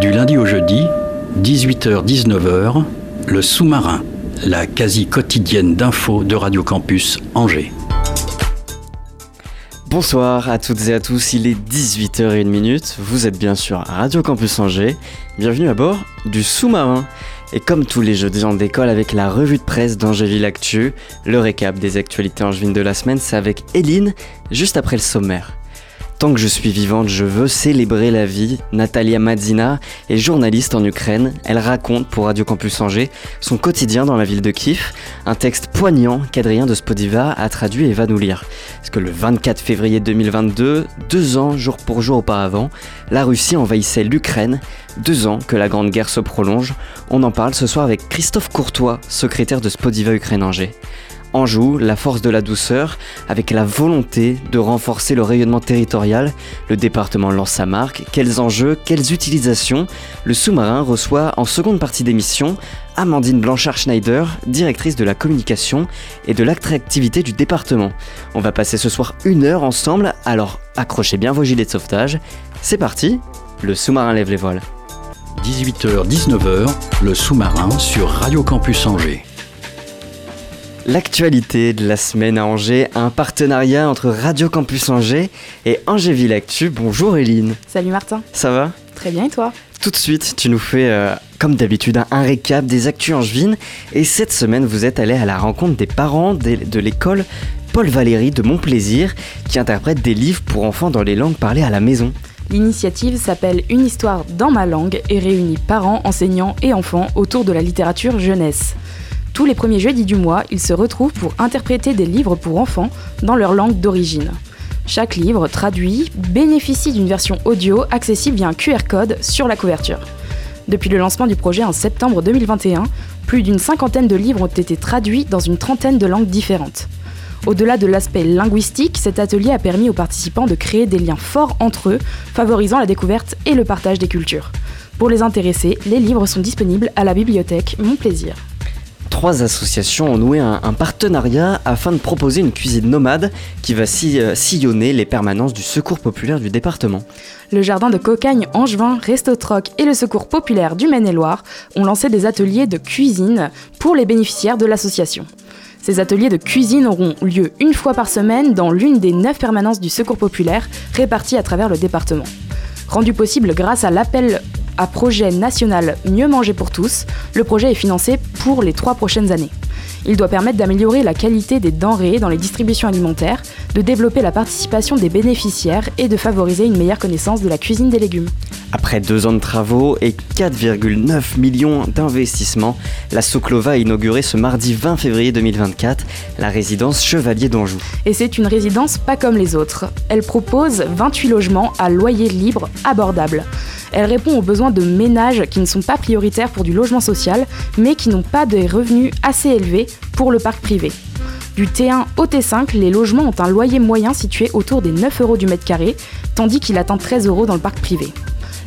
Du lundi au jeudi, 18h-19h, le sous-marin, la quasi quotidienne d'infos de Radio Campus Angers. Bonsoir à toutes et à tous, il est 18h01, vous êtes bien sûr à Radio Campus Angers, bienvenue à bord du sous-marin. Et comme tous les jeudis on décolle avec la revue de presse d'Angéville Actu, le récap des actualités angevines de la semaine c'est avec Eline, juste après le sommaire. Tant que je suis vivante, je veux célébrer la vie. Natalia Madzina est journaliste en Ukraine. Elle raconte pour Radio Campus Angers son quotidien dans la ville de Kiev. Un texte poignant qu'Adrien de Spodiva a traduit et va nous lire. Parce que le 24 février 2022, deux ans jour pour jour auparavant, la Russie envahissait l'Ukraine. Deux ans que la Grande Guerre se prolonge. On en parle ce soir avec Christophe Courtois, secrétaire de Spodiva Ukraine Angers. Anjou, la force de la douceur, avec la volonté de renforcer le rayonnement territorial. Le département lance sa marque. Quels enjeux, quelles utilisations? Le sous-marin reçoit en seconde partie d'émission Amandine Blanchard-Schneider, directrice de la communication et de l'attractivité du département. On va passer ce soir une heure ensemble, alors accrochez bien vos gilets de sauvetage. C'est parti, le sous-marin lève les voiles. 18h-19h, le sous-marin sur Radio Campus Angers. L'actualité de la semaine à Angers, un partenariat entre Radio Campus Angers et Angéville Actu. Bonjour Eline, Salut Martin, ça va? Très bien et toi? Tout de suite, tu nous fais, euh, comme d'habitude, un, récap des actus angevines. Et cette semaine, vous êtes allé à la rencontre des parents de l'école Paul Valéry de Montplaisir, qui interprète des livres pour enfants dans les langues parlées à la maison. L'initiative s'appelle Une histoire dans ma langue et réunit parents, enseignants et enfants autour de la littérature jeunesse. Tous les premiers jeudis du mois, ils se retrouvent pour interpréter des livres pour enfants dans leur langue d'origine. Chaque livre, traduit, bénéficie d'une version audio accessible via un QR code sur la couverture. Depuis le lancement du projet en septembre 2021, plus d'une cinquantaine de livres ont été traduits dans une trentaine de langues différentes. Au-delà de l'aspect linguistique, cet atelier a permis aux participants de créer des liens forts entre eux, favorisant la découverte et le partage des cultures. Pour les intéressés, les livres sont disponibles à la bibliothèque Mon Plaisir. Trois associations ont noué un, partenariat afin de proposer une cuisine nomade qui va euh, sillonner les permanences du secours populaire du département. Le jardin de Cocagne Angevin, Resto Troc et le Secours populaire du Maine-et-Loire ont lancé des ateliers de cuisine pour les bénéficiaires de l'association. Ces ateliers de cuisine auront lieu une fois par semaine dans l'une des neuf permanences du Secours populaire réparties à travers le département. Rendu possible grâce à l'appel à projet national Mieux manger pour tous, le projet est financé pour les trois prochaines années. Il doit permettre d'améliorer la qualité des denrées dans les distributions alimentaires, de développer la participation des bénéficiaires et de favoriser une meilleure connaissance de la cuisine des légumes. Après deux ans de travaux et 4,9 millions d'investissements, la Soclova a inauguré ce mardi 20 février 2024 la résidence Chevalier d'Anjou. Et c'est une résidence pas comme les autres. Elle propose 28 logements à loyer libre abordable. Elle répond aux besoins de ménages qui ne sont pas prioritaires pour du logement social, mais qui n'ont pas des revenus assez élevés pour le parc privé. Du T1 au T5, les logements ont un loyer moyen situé autour des 9 euros du mètre carré, tandis qu'il atteint 13 euros dans le parc privé.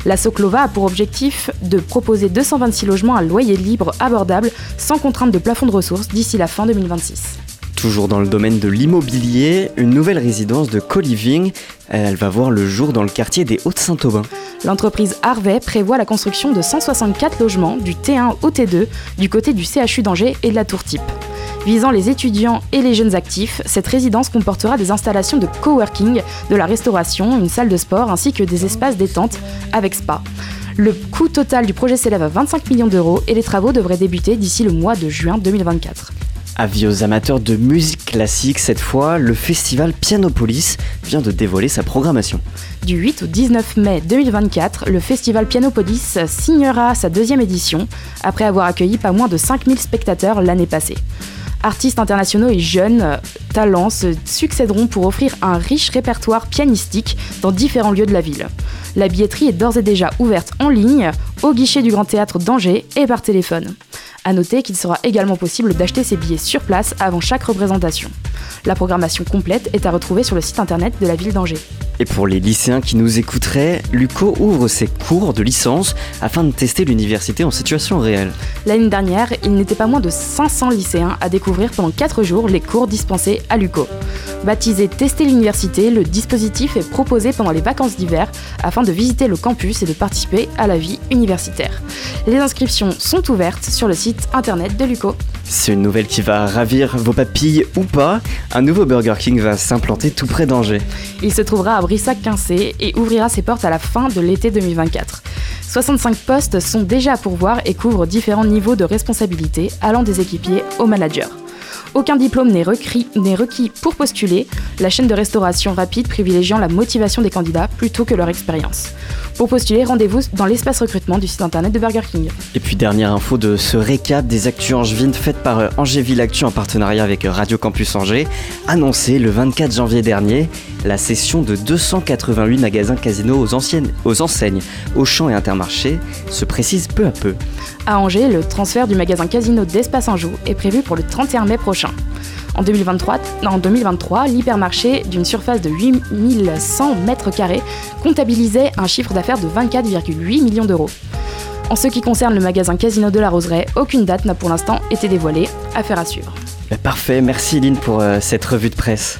La Soclova a pour objectif de proposer 226 logements à loyer libre abordable sans contrainte de plafond de ressources d'ici la fin 2026. Toujours dans le domaine de l'immobilier, une nouvelle résidence de co-living, elle va voir le jour dans le quartier des Hauts-de-Saint-Aubin. L'entreprise Harvey prévoit la construction de 164 logements du T1 au T2 du côté du CHU d'Angers et de la Tour Type. Visant les étudiants et les jeunes actifs, cette résidence comportera des installations de coworking, de la restauration, une salle de sport ainsi que des espaces détente avec spa. Le coût total du projet s'élève à 25 millions d'euros et les travaux devraient débuter d'ici le mois de juin 2024. Avis aux amateurs de musique classique, cette fois, le festival Pianopolis vient de dévoiler sa programmation. Du 8 au 19 mai 2024, le festival Pianopolis signera sa deuxième édition, après avoir accueilli pas moins de 5000 spectateurs l'année passée. Artistes internationaux et jeunes euh, talents se succéderont pour offrir un riche répertoire pianistique dans différents lieux de la ville. La billetterie est d'ores et déjà ouverte en ligne, au guichet du Grand Théâtre d'Angers et par téléphone. A noter qu'il sera également possible d'acheter ses billets sur place avant chaque représentation. La programmation complète est à retrouver sur le site internet de la ville d'Angers. Et pour les lycéens qui nous écouteraient, Luco ouvre ses cours de licence afin de tester l'université en situation réelle. L'année dernière, il n'était pas moins de 500 lycéens à découvrir pendant 4 jours les cours dispensés à Luco. Baptisé Tester l'université, le dispositif est proposé pendant les vacances d'hiver afin de visiter le campus et de participer à la vie universitaire. Les inscriptions sont ouvertes sur le site internet de Luco. C'est une nouvelle qui va ravir vos papilles ou pas. Un nouveau Burger King va s'implanter tout près d'Angers. Il se trouvera à Brissac-Quincé et ouvrira ses portes à la fin de l'été 2024. 65 postes sont déjà à pourvoir et couvrent différents niveaux de responsabilité allant des équipiers aux managers. Aucun diplôme n'est requis, pour postuler, la chaîne de restauration rapide privilégiant la motivation des candidats plutôt que leur expérience. Pour postuler, rendez-vous dans l'espace recrutement du site internet de Burger King. Et puis dernière info de ce récap des actus angevines faites par euh, Angéville Actu en partenariat avec euh, Radio Campus Angers, annoncé le 24 janvier dernier, la cession de 288 magasins casinos aux, anciennes, aux enseignes Auchan et Intermarché se précise peu à peu. À Angers, le transfert du magasin Casino d'Espace Anjou est prévu pour le 31 mai prochain. En 2023, en 2023 l'hypermarché d'une surface de 8100 mètres carrés comptabilisait un chiffre d'affaires de 24,8 millions d'euros. En ce qui concerne le magasin Casino de la Roseraie, aucune date n'a pour l'instant été dévoilée. Affaire à suivre. Bah, Parfait, merci Lynn pour euh, cette revue de presse.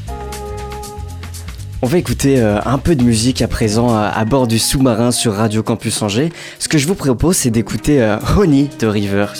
On va écouter euh, un peu de musique à présent euh, à bord du sous-marin sur Radio Campus Angers. Ce que je vous propose, c'est d'écouter euh, Honey de Rivers.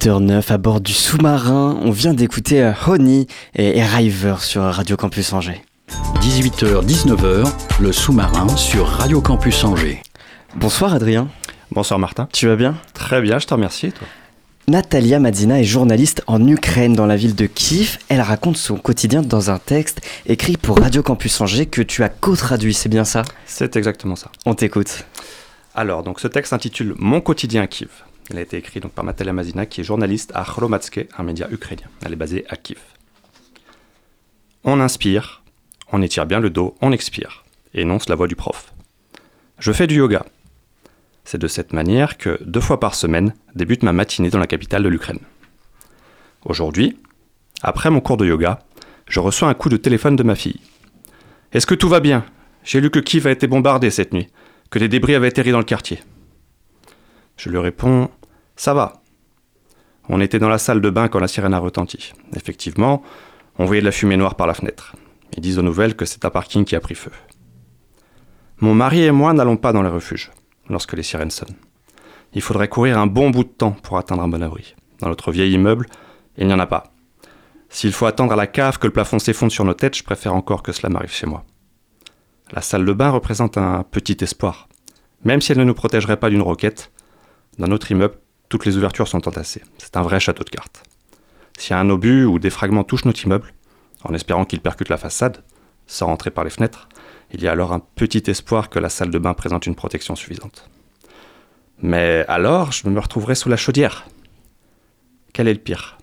8h09 à bord du sous-marin. On vient d'écouter euh, Honey et River sur Radio Campus Angers. 18h, 19h, le sous-marin sur Radio Campus Angers. Bonsoir Adrien. Bonsoir Martin. Tu vas bien? Très bien, je te remercie toi? Natalia Madzina est journaliste en Ukraine dans la ville de Kiev. Elle raconte son quotidien dans un texte écrit pour Radio Campus Angers que tu as co-traduit, c'est bien ça? C'est exactement ça. On t'écoute. Alors, donc ce texte s'intitule Mon quotidien à Kiev. Il a été écrit donc par Natalia Mazina, qui est journaliste à Chromatske, un média ukrainien. Elle est basée à Kiev. On inspire, on étire bien le dos, on expire, énonce la voix du prof. Je fais du yoga. C'est de cette manière que, deux fois par semaine, débute ma matinée dans la capitale de l'Ukraine. Aujourd'hui, après mon cours de yoga, je reçois un coup de téléphone de ma fille. Est-ce que tout va bien? J'ai lu que Kiev a été bombardé cette nuit, que des débris avaient atterri dans le quartier. Je lui réponds Ça va. On était dans la salle de bain quand la sirène a retenti. Effectivement, on voyait de la fumée noire par la fenêtre. Ils disent aux nouvelles que c'est un parking qui a pris feu. Mon mari et moi n'allons pas dans les refuges lorsque les sirènes sonnent. Il faudrait courir un bon bout de temps pour atteindre un bon abri. Dans notre vieil immeuble, il n'y en a pas. S'il faut attendre à la cave que le plafond s'effondre sur nos têtes, je préfère encore que cela m'arrive chez moi. La salle de bain représente un petit espoir. Même si elle ne nous protégerait pas d'une roquette, dans notre immeuble, toutes les ouvertures sont entassées. C'est un vrai château de cartes. Si un obus ou des fragments touchent notre immeuble, en espérant qu'ils percutent la façade, sans rentrer par les fenêtres, il y a alors un petit espoir que la salle de bain présente une protection suffisante. Mais alors, je me retrouverai sous la chaudière. Quel est le pire?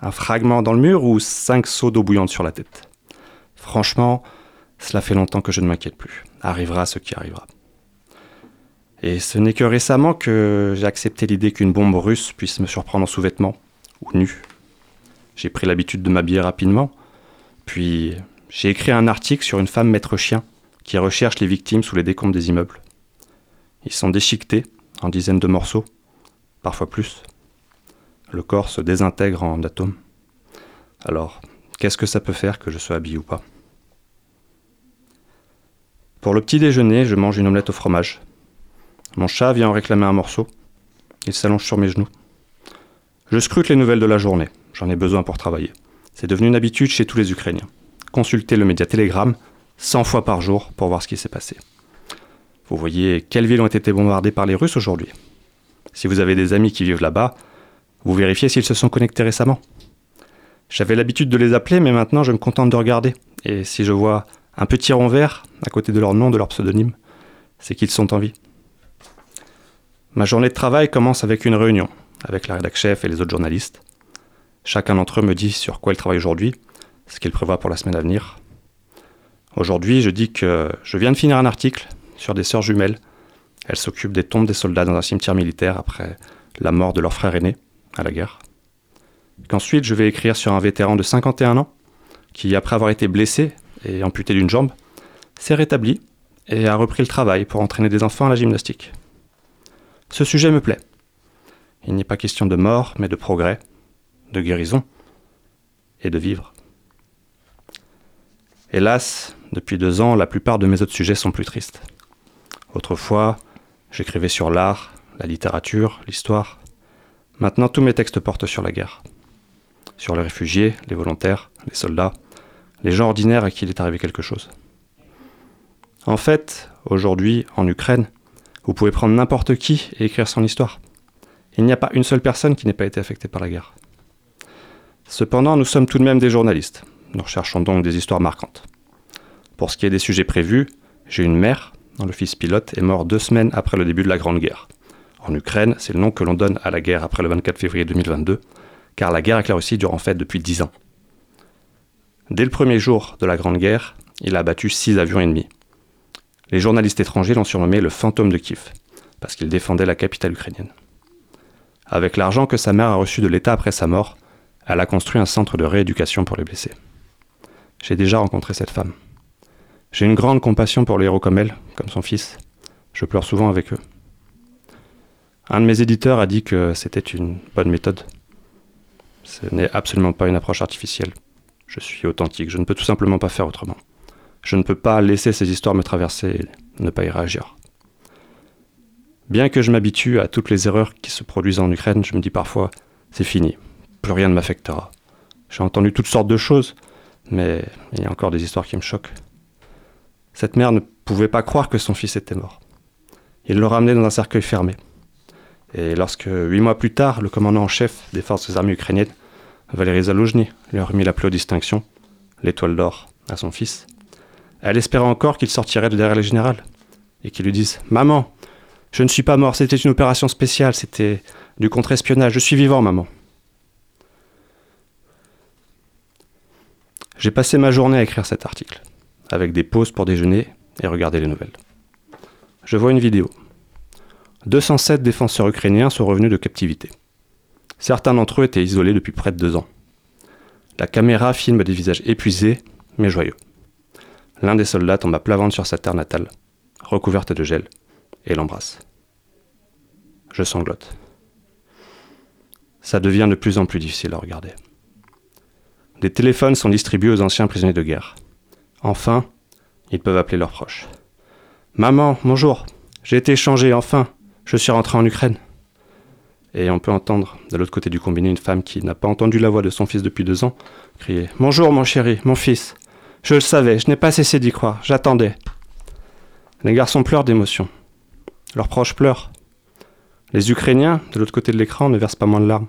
Un fragment dans le mur ou cinq seaux d'eau bouillante sur la tête? Franchement, cela fait longtemps que je ne m'inquiète plus. Arrivera ce qui arrivera. Et ce n'est que récemment que j'ai accepté l'idée qu'une bombe russe puisse me surprendre en sous-vêtements ou nu. J'ai pris l'habitude de m'habiller rapidement, puis j'ai écrit un article sur une femme maître chien qui recherche les victimes sous les décombres des immeubles. Ils sont déchiquetés en dizaines de morceaux, parfois plus. Le corps se désintègre en atomes. Alors, qu'est-ce que ça peut faire que je sois habillé ou pas? Pour le petit déjeuner, je mange une omelette au fromage. Mon chat vient en réclamer un morceau. Il s'allonge sur mes genoux. Je scrute les nouvelles de la journée. J'en ai besoin pour travailler. C'est devenu une habitude chez tous les Ukrainiens. Consulter le média Telegram 100 fois par jour pour voir ce qui s'est passé. Vous voyez quelles villes ont été bombardées par les Russes aujourd'hui. Si vous avez des amis qui vivent là-bas, vous vérifiez s'ils se sont connectés récemment. J'avais l'habitude de les appeler, mais maintenant je me contente de regarder. Et si je vois un petit rond vert à côté de leur nom, de leur pseudonyme, c'est qu'ils sont en vie. Ma journée de travail commence avec une réunion, avec la rédac chef et les autres journalistes. Chacun d'entre eux me dit sur quoi il travaille aujourd'hui, ce qu'il prévoit pour la semaine à venir. Aujourd'hui, je dis que je viens de finir un article sur des sœurs jumelles. Elles s'occupent des tombes des soldats dans un cimetière militaire après la mort de leur frère aîné à la guerre. Qu'ensuite, je vais écrire sur un vétéran de 51 ans qui, après avoir été blessé et amputé d'une jambe, s'est rétabli et a repris le travail pour entraîner des enfants à la gymnastique. Ce sujet me plaît. Il n'est pas question de mort, mais de progrès, de guérison et de vivre. Hélas, depuis deux ans, la plupart de mes autres sujets sont plus tristes. Autrefois, j'écrivais sur l'art, la littérature, l'histoire. Maintenant, tous mes textes portent sur la guerre. Sur les réfugiés, les volontaires, les soldats, les gens ordinaires à qui il est arrivé quelque chose. En fait, aujourd'hui, en Ukraine, vous pouvez prendre n'importe qui et écrire son histoire. Il n'y a pas une seule personne qui n'ait pas été affectée par la guerre. Cependant, nous sommes tout de même des journalistes. Nous recherchons donc des histoires marquantes. Pour ce qui est des sujets prévus, j'ai une mère, dont le fils pilote est mort deux semaines après le début de la Grande Guerre. En Ukraine, c'est le nom que l'on donne à la guerre après le 24 février 2022, car la guerre avec la Russie dure en fait depuis dix ans. Dès le premier jour de la Grande Guerre, il a abattu six avions ennemis. Les journalistes étrangers l'ont surnommé le fantôme de Kiev, parce qu'il défendait la capitale ukrainienne. Avec l'argent que sa mère a reçu de l'État après sa mort, elle a construit un centre de rééducation pour les blessés. J'ai déjà rencontré cette femme. J'ai une grande compassion pour les héros comme elle, comme son fils. Je pleure souvent avec eux. Un de mes éditeurs a dit que c'était une bonne méthode. Ce n'est absolument pas une approche artificielle. Je suis authentique, je ne peux tout simplement pas faire autrement. Je ne peux pas laisser ces histoires me traverser et ne pas y réagir. Bien que je m'habitue à toutes les erreurs qui se produisent en Ukraine, je me dis parfois, c'est fini, plus rien ne m'affectera. J'ai entendu toutes sortes de choses, mais il y a encore des histoires qui me choquent. Cette mère ne pouvait pas croire que son fils était mort. Il le ramenait dans un cercueil fermé. Et lorsque, huit mois plus tard, le commandant en chef des forces armées ukrainiennes, Valéry Zaluzhny, lui a remis la plus haute distinction, l'étoile d'or, à son fils, elle espérait encore qu'il sortirait de derrière les générales et qu'il lui dise Maman, Je ne suis pas mort, c'était une opération spéciale, c'était du contre-espionnage. Je suis vivant, maman. J'ai passé ma journée à écrire cet article, avec des pauses pour déjeuner et regarder les nouvelles. Je vois une vidéo. 207 défenseurs ukrainiens sont revenus de captivité. Certains d'entre eux étaient isolés depuis près de deux ans. La caméra filme des visages épuisés, mais joyeux. L'un des soldats tombe à plat ventre sur sa terre natale, recouverte de gel, et l'embrasse. Je sanglote. Ça devient de plus en plus difficile à regarder. Des téléphones sont distribués aux anciens prisonniers de guerre. Enfin, ils peuvent appeler leurs proches. Maman, bonjour. J'ai été échangé, enfin. Je suis rentré en Ukraine. Et on peut entendre, de l'autre côté du combiné, une femme qui n'a pas entendu la voix de son fils depuis deux ans, crier Bonjour, mon chéri, mon fils. Je le savais, je n'ai pas cessé d'y croire, j'attendais. Les garçons pleurent d'émotion. Leurs proches pleurent. Les Ukrainiens, de l'autre côté de l'écran, ne versent pas moins de larmes.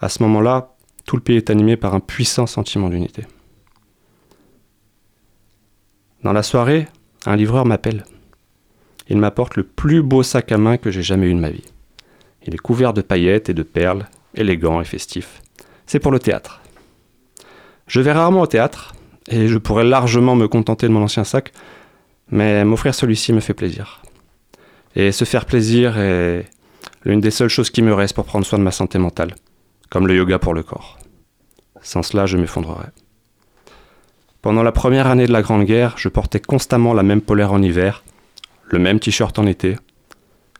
À ce moment-là, tout le pays est animé par un puissant sentiment d'unité. Dans la soirée, un livreur m'appelle. Il m'apporte le plus beau sac à main que j'ai jamais eu de ma vie. Il est couvert de paillettes et de perles, élégant et festif. C'est pour le théâtre. Je vais rarement au théâtre, et je pourrais largement me contenter de mon ancien sac, mais m'offrir celui-ci me fait plaisir. Et se faire plaisir est l'une des seules choses qui me reste pour prendre soin de ma santé mentale, comme le yoga pour le corps. Sans cela, je m'effondrerais. Pendant la première année de la Grande Guerre, je portais constamment la même polaire en hiver, le même t-shirt en été.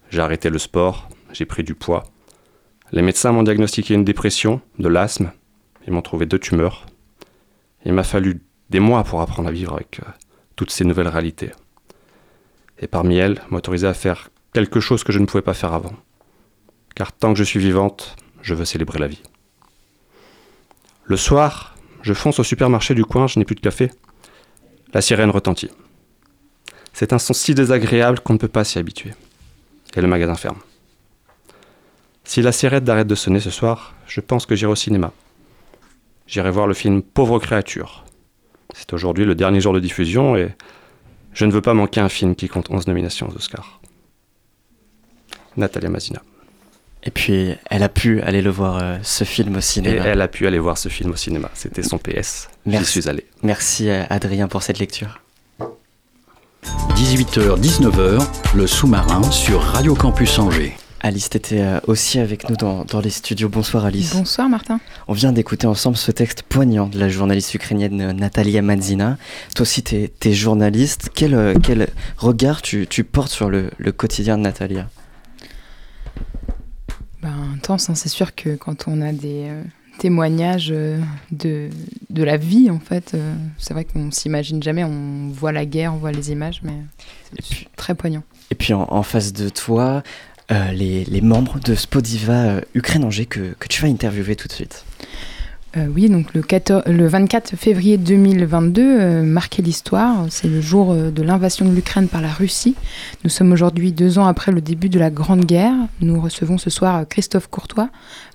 J'ai arrêté le sport, j'ai pris du poids. Les médecins m'ont diagnostiqué une dépression, de l'asthme, ils m'ont trouvé deux tumeurs. Il m'a fallu des mois pour apprendre à vivre avec euh, toutes ces nouvelles réalités. Et parmi elles, m'autoriser à faire quelque chose que je ne pouvais pas faire avant. Car tant que je suis vivante, je veux célébrer la vie. Le soir, je fonce au supermarché du coin, je n'ai plus de café. La sirène retentit. C'est un son si désagréable qu'on ne peut pas s'y habituer. Et le magasin ferme. Si la sirène arrête de sonner ce soir, je pense que j'irai au cinéma. J'irai voir le film Pauvre créature. C'est aujourd'hui le dernier jour de diffusion et je ne veux pas manquer un film qui compte 11 nominations aux Oscars. Natalia Mazina. Et puis, elle a pu aller le voir, euh, ce film au Et cinéma. elle a pu aller voir ce film au cinéma. C'était son PS. J'y Merci. suis allé. Merci euh, Adrien pour cette lecture. 18h-19h, le sous-marin sur Radio Campus Angers. Alice, t'étais euh, aussi avec nous dans, dans les studios. Bonsoir Alice. Bonsoir Martin. On vient d'écouter ensemble ce texte poignant de la journaliste ukrainienne euh, Natalia Madzina. Toi aussi, t'es es journaliste. Quel, euh, quel regard tu, tu portes sur le, le quotidien de Natalia? Ben, intense, hein, c'est sûr que quand on a des euh, témoignages de, de la vie, en fait, euh, c'est vrai qu'on s'imagine jamais, on voit la guerre, on voit les images, mais puis, très poignant. et puis en, en face de toi, euh, les, les membres de Spodiva euh, Ukraine-Angers que, que tu vas interviewer tout de suite. Euh, oui, donc le, 14 le 24 février 2022 euh, marquait l'histoire. C'est le jour euh, de l'invasion de l'Ukraine par la Russie. Nous sommes aujourd'hui deux ans après le début de la Grande Guerre. Nous recevons ce soir Christophe Courtois,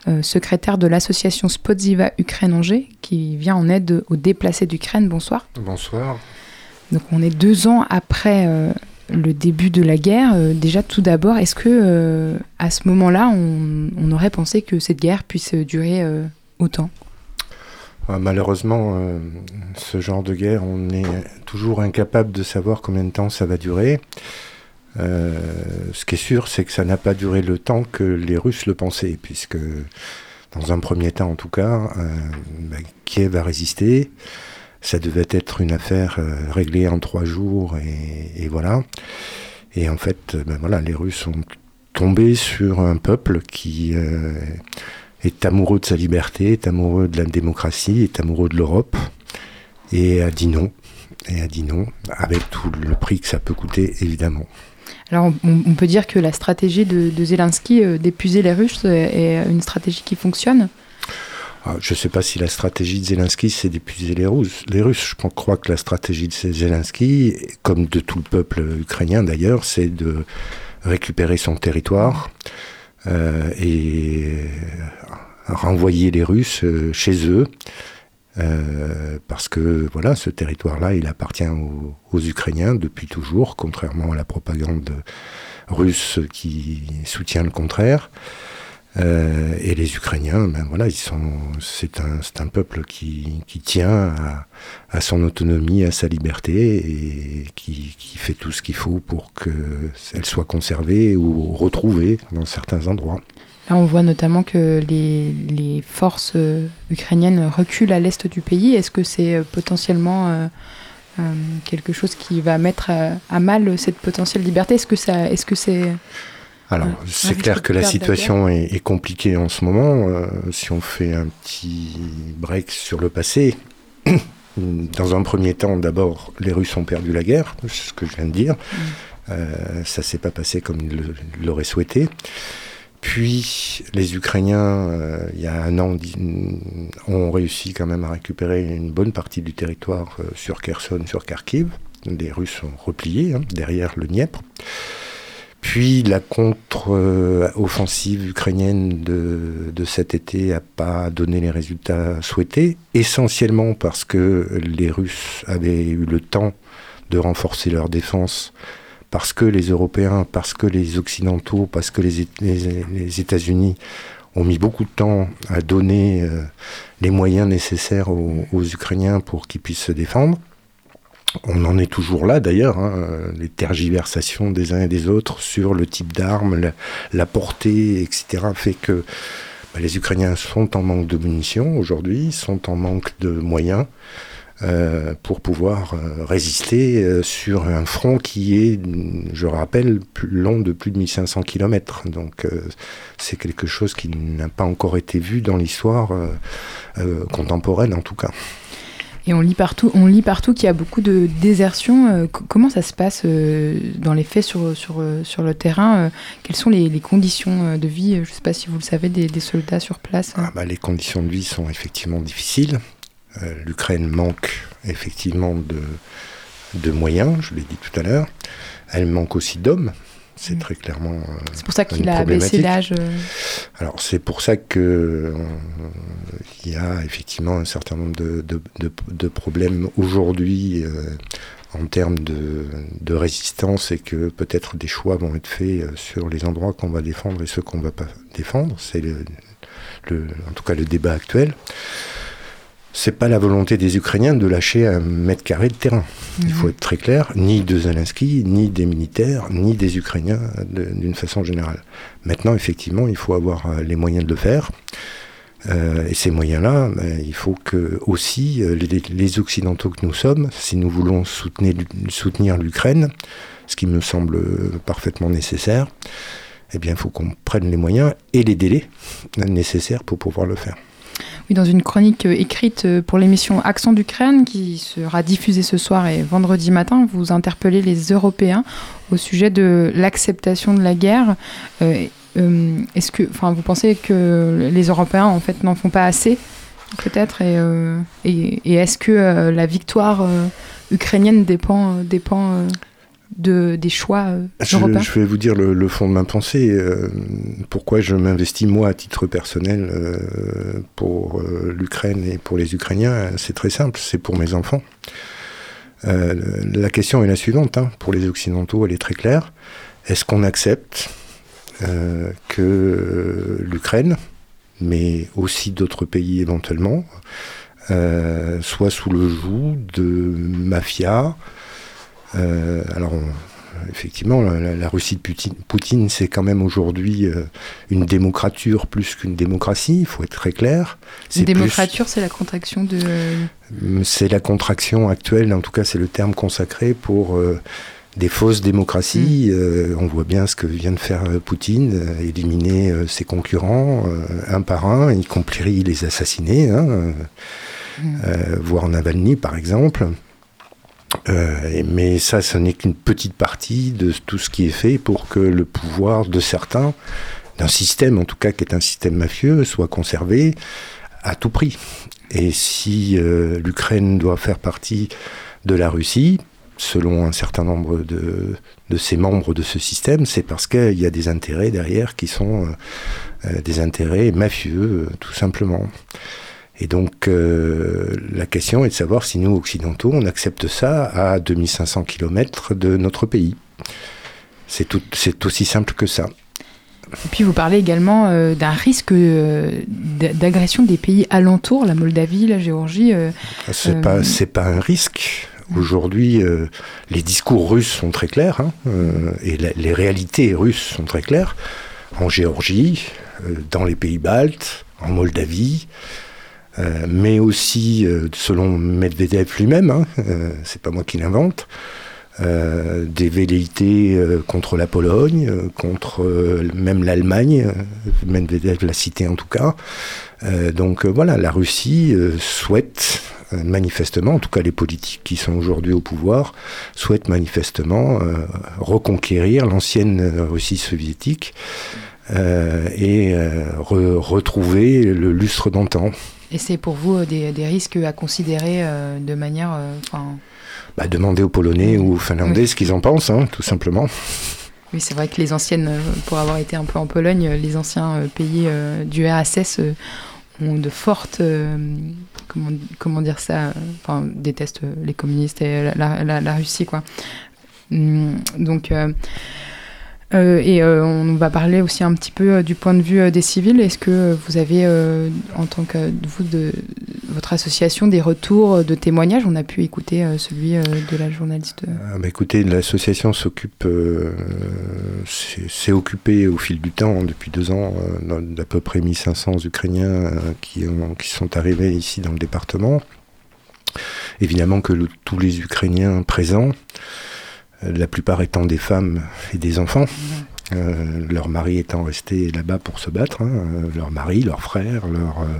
euh, secrétaire de l'association Spodziva Ukraine-Angers, qui vient en aide aux déplacés d'Ukraine. Bonsoir. Bonsoir. Donc on est deux ans après euh, le début de la guerre. Euh, déjà tout d'abord, est-ce que euh, à ce moment-là, on, aurait pensé que cette guerre puisse durer euh, autant? Ah, Malheureusement, ce genre de guerre, on est toujours incapable de savoir combien de temps ça va durer. Ce qui est sûr, c'est que ça n'a pas duré le temps que les Russes le pensaient, puisque dans un premier temps, en tout cas, bah, Kiev a résisté. Ça devait être une affaire euh, réglée en trois jours, et, voilà. Et en fait, euh, ben voilà, les Russes sont tombés sur un peuple qui euh, est amoureux de sa liberté, est amoureux de la démocratie, est amoureux de l'Europe, et a dit non. Et a dit non, avec tout le prix que ça peut coûter, évidemment. Alors, on, peut dire que la stratégie de, Zelensky d'épuiser les Russes est une stratégie qui fonctionne? Ah, Je ne sais pas si la stratégie de Zelensky, c'est d'épuiser les Russes. Je crois que la stratégie de Zelensky, comme de tout le peuple ukrainien d'ailleurs, c'est de récupérer son territoire euh, et renvoyer les Russes euh, chez eux, Euh, parce que voilà, ce territoire-là, il appartient aux Ukrainiens depuis toujours, contrairement à la propagande russe qui soutient le contraire. Euh, et les Ukrainiens, ben voilà, ils sont, c'est un, un peuple qui, qui tient à, son autonomie, à sa liberté, et qui, qui fait tout ce qu'il faut pour qu'elle soit conservée ou retrouvée dans certains endroits. Là, on voit notamment que les, les forces euh, ukrainiennes reculent à l'est du pays. Est-ce que c'est euh, potentiellement quelque chose qui va mettre à, à mal cette potentielle liberté? Est-ce que ça, est-ce que c'est Alors, Ouais. c'est clair que la situation est, est compliquée en ce moment. Euh, si on fait un petit break sur le passé, dans un premier temps, d'abord, les Russes ont perdu la guerre, c'est ce que je viens de dire. Euh, ça s'est pas passé comme ils l'auraient souhaité. Puis, les Ukrainiens, euh, il y a un an, ont réussi quand même à récupérer une bonne partie du territoire euh, sur Kherson, sur Kharkiv. Les Russes ont replié hein, derrière le Dniepr. Puis la contre-offensive ukrainienne de, cet été n'a pas donné les résultats souhaités, essentiellement parce que les Russes avaient eu le temps de renforcer leur défense, parce que les Européens, parce que les Occidentaux, parce que les, Éta- les- les États-Unis ont mis beaucoup de temps à donner euh, les moyens nécessaires aux Ukrainiens pour qu'ils puissent se défendre. On en est toujours là d'ailleurs, hein, les tergiversations des uns et des autres sur le type d'armes, la, portée, etc. fait que bah, les Ukrainiens sont en manque de munitions aujourd'hui, sont en manque de moyens euh, pour pouvoir euh, résister euh, sur un front qui est, je rappelle, long de plus de 1500 km. Donc c'est quelque chose qui n'a pas encore été vu dans l'histoire contemporaine en tout cas. Et on lit partout, on lit partout qu'il y a beaucoup de désertion. Euh, co- comment ça se passe euh, dans les faits sur, sur, euh, sur le terrain Quelles sont les, conditions de vie? Je ne sais pas si vous le savez, des, soldats sur place. Ah bah, les conditions de vie sont effectivement difficiles. L'Ukraine manque effectivement de, de moyens, je l'ai dit tout à l'heure. Elle manque aussi d'hommes. C'est Mm. très clairement. euh, C'est pour ça qu'il a baissé l'âge. euh. Alors c'est pour ça que euh, il y a effectivement un certain nombre de, de- de- de problèmes aujourd'hui en termes de, de résistance et que peut-être des choix vont être faits sur les endroits qu'on va défendre et ceux qu'on va pas défendre. C'est le, le- en tout cas le débat actuel. C'est pas la volonté des Ukrainiens de lâcher un mètre carré de terrain. Il faut être très clair, ni de Zelensky, ni des militaires, ni des Ukrainiens d'une façon générale. Maintenant, effectivement, il faut avoir euh, les moyens de le faire. Euh, et ces moyens-là, ben, il faut que aussi euh, les, les Occidentaux que nous sommes, si nous voulons soutenir, soutenir l'Ukraine, ce qui me semble parfaitement nécessaire, eh bien, il faut qu'on prenne les moyens et les délais nécessaires pour pouvoir le faire. Dans une chronique euh, écrite euh, pour l'émission Accent d'Ukraine, qui sera diffusée ce soir et vendredi matin, vous interpellez les Européens au sujet de l'acceptation de la guerre. Euh, Est-ce que, enfin, vous pensez que les Européens en fait n'en font pas assez, peut-être, et, et, est-ce que la victoire ukrainienne dépend, dépend de, des choix euh, Je, européens je vais vous dire le, le fond de ma pensée. euh, pourquoi je m'investis, moi, à titre personnel, euh, pour euh, l'Ukraine et pour les Ukrainiens C'est très simple, c'est pour mes enfants. La question est la suivante, hein, pour les Occidentaux, elle est très claire. Est-ce qu'on accepte que l'Ukraine, mais aussi d'autres pays éventuellement, soit sous le joug de mafias euh, alors, on- effectivement, la, Russie de Poutine, Poutine, c'est quand même aujourd'hui euh, une démocrature plus qu'une démocratie, il faut être très clair. Une plus- démocrature, c'est la contraction de. c'est la contraction actuelle, en tout cas c'est le terme consacré pour euh, des fausses démocraties. Euh, on voit bien ce que vient de faire euh, Poutine, euh, éliminer euh, ses concurrents euh, un par un, y compris les assassiner, hein, euh, euh, voir Navalny par exemple. Euh, mais ça, ce n'est qu'une petite partie de tout ce qui est fait pour que le pouvoir de certains, d'un système en tout cas qui est un système mafieux, soit conservé à tout prix. Et si euh, l'Ukraine doit faire partie de la Russie, selon un certain nombre de, de ses membres de ce système, c'est parce qu'il y a des intérêts derrière qui sont euh, des intérêts mafieux, tout simplement. Et donc, euh, la question est de savoir si nous, occidentaux, on accepte ça à 2500 km de notre pays. C'est tout- c'est aussi simple que ça. Et puis vous parlez également euh, d'un risque euh, d'agression des pays alentours, la Moldavie, la Géorgie. euh, C'est pas c'est pas un risque. Aujourd'hui, euh, les discours russes sont très clairs hein, euh, et la- les réalités russes sont très claires. En Géorgie, euh, dans les pays baltes, en Moldavie, mais aussi euh, selon Medvedev lui-même, hein, euh, c'est pas moi qui l'invente. euh, des velléités euh, contre la Pologne, euh, contre euh, même l'Allemagne, euh, Medvedev l'a cité en tout cas. Euh, donc euh, voilà, la Russie euh, souhaite euh, manifestement, en tout cas les politiques qui sont aujourd'hui au pouvoir, souhaitent manifestement euh, reconquérir l'ancienne euh, Russie soviétique euh, et euh, re- retrouver le lustre d'antan. Et c'est pour vous euh, des, des risques à considérer euh, de manière. euh, Bah, demander aux Polonais ou aux Finlandais Oui. ce qu'ils en pensent, hein, tout simplement. oui, c'est vrai que les anciennes, pour avoir été un peu en Pologne, les anciens pays du RSS ont de fortes. comment, comment dire ça Enfin, détestent les communistes et la, la- la- la Russie, quoi. Hum, Donc. euh, et euh, on va parler aussi un petit peu euh, du point de vue euh, des civils. Est-ce que euh, vous avez, euh, en tant que vous de votre association, des retours euh, de témoignages? On a pu écouter euh, celui euh, de la journaliste. euh, Ah, bah, écoutez, l'association s'occupe, euh, s'est occupée au fil du temps, depuis deux ans, euh, d'à peu près 1500 Ukrainiens euh, qui, ont- qui sont arrivés ici dans le département. Évidemment que tous les Ukrainiens présents, euh, la plupart étant des femmes et des enfants, euh, leurs maris étant restés là-bas pour se battre, hein, euh, leurs maris, leurs frères, leurs euh.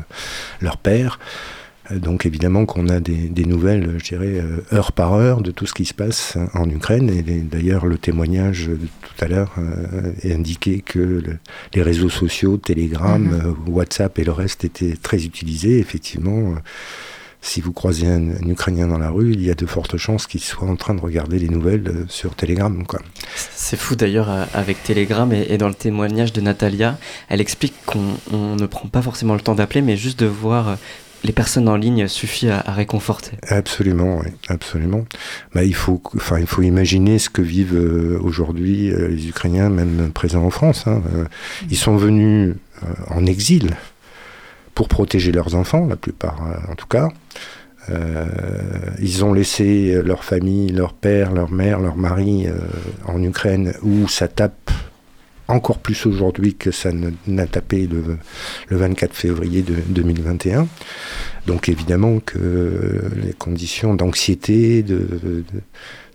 Euh, Donc évidemment qu'on a des, des nouvelles, je dirais, euh, heure par heure de tout ce qui se passe en Ukraine. Et d'ailleurs, le témoignage de tout à l'heure euh, indiqué que le- les réseaux sociaux, Telegram, Mhm. euh, WhatsApp et le reste étaient très utilisés. Effectivement, euh, si vous croisez un, un Ukrainien dans la rue, il y a de fortes chances qu'il soit en train de regarder les nouvelles euh, sur Telegram. C'est fou d'ailleurs euh, avec Telegram et, et dans le témoignage de Natalia, elle explique qu'on on ne prend pas forcément le temps d'appeler, mais juste de voir euh, les personnes en ligne suffit à, à réconforter. Absolument, oui, absolument. Bah, il faut, enfin, il faut imaginer ce que vivent euh, aujourd'hui euh, les Ukrainiens, même présents en France. hein. Euh, ils sont venus en exil pour protéger leurs enfants, la plupart, euh, en tout cas. Euh, ils ont laissé leur famille, leur père, leur mère, leur mari euh, en Ukraine, où ça tape encore plus aujourd'hui que ça n'a tapé le, le 24 février de 2021. Donc évidemment que les conditions d'anxiété, de,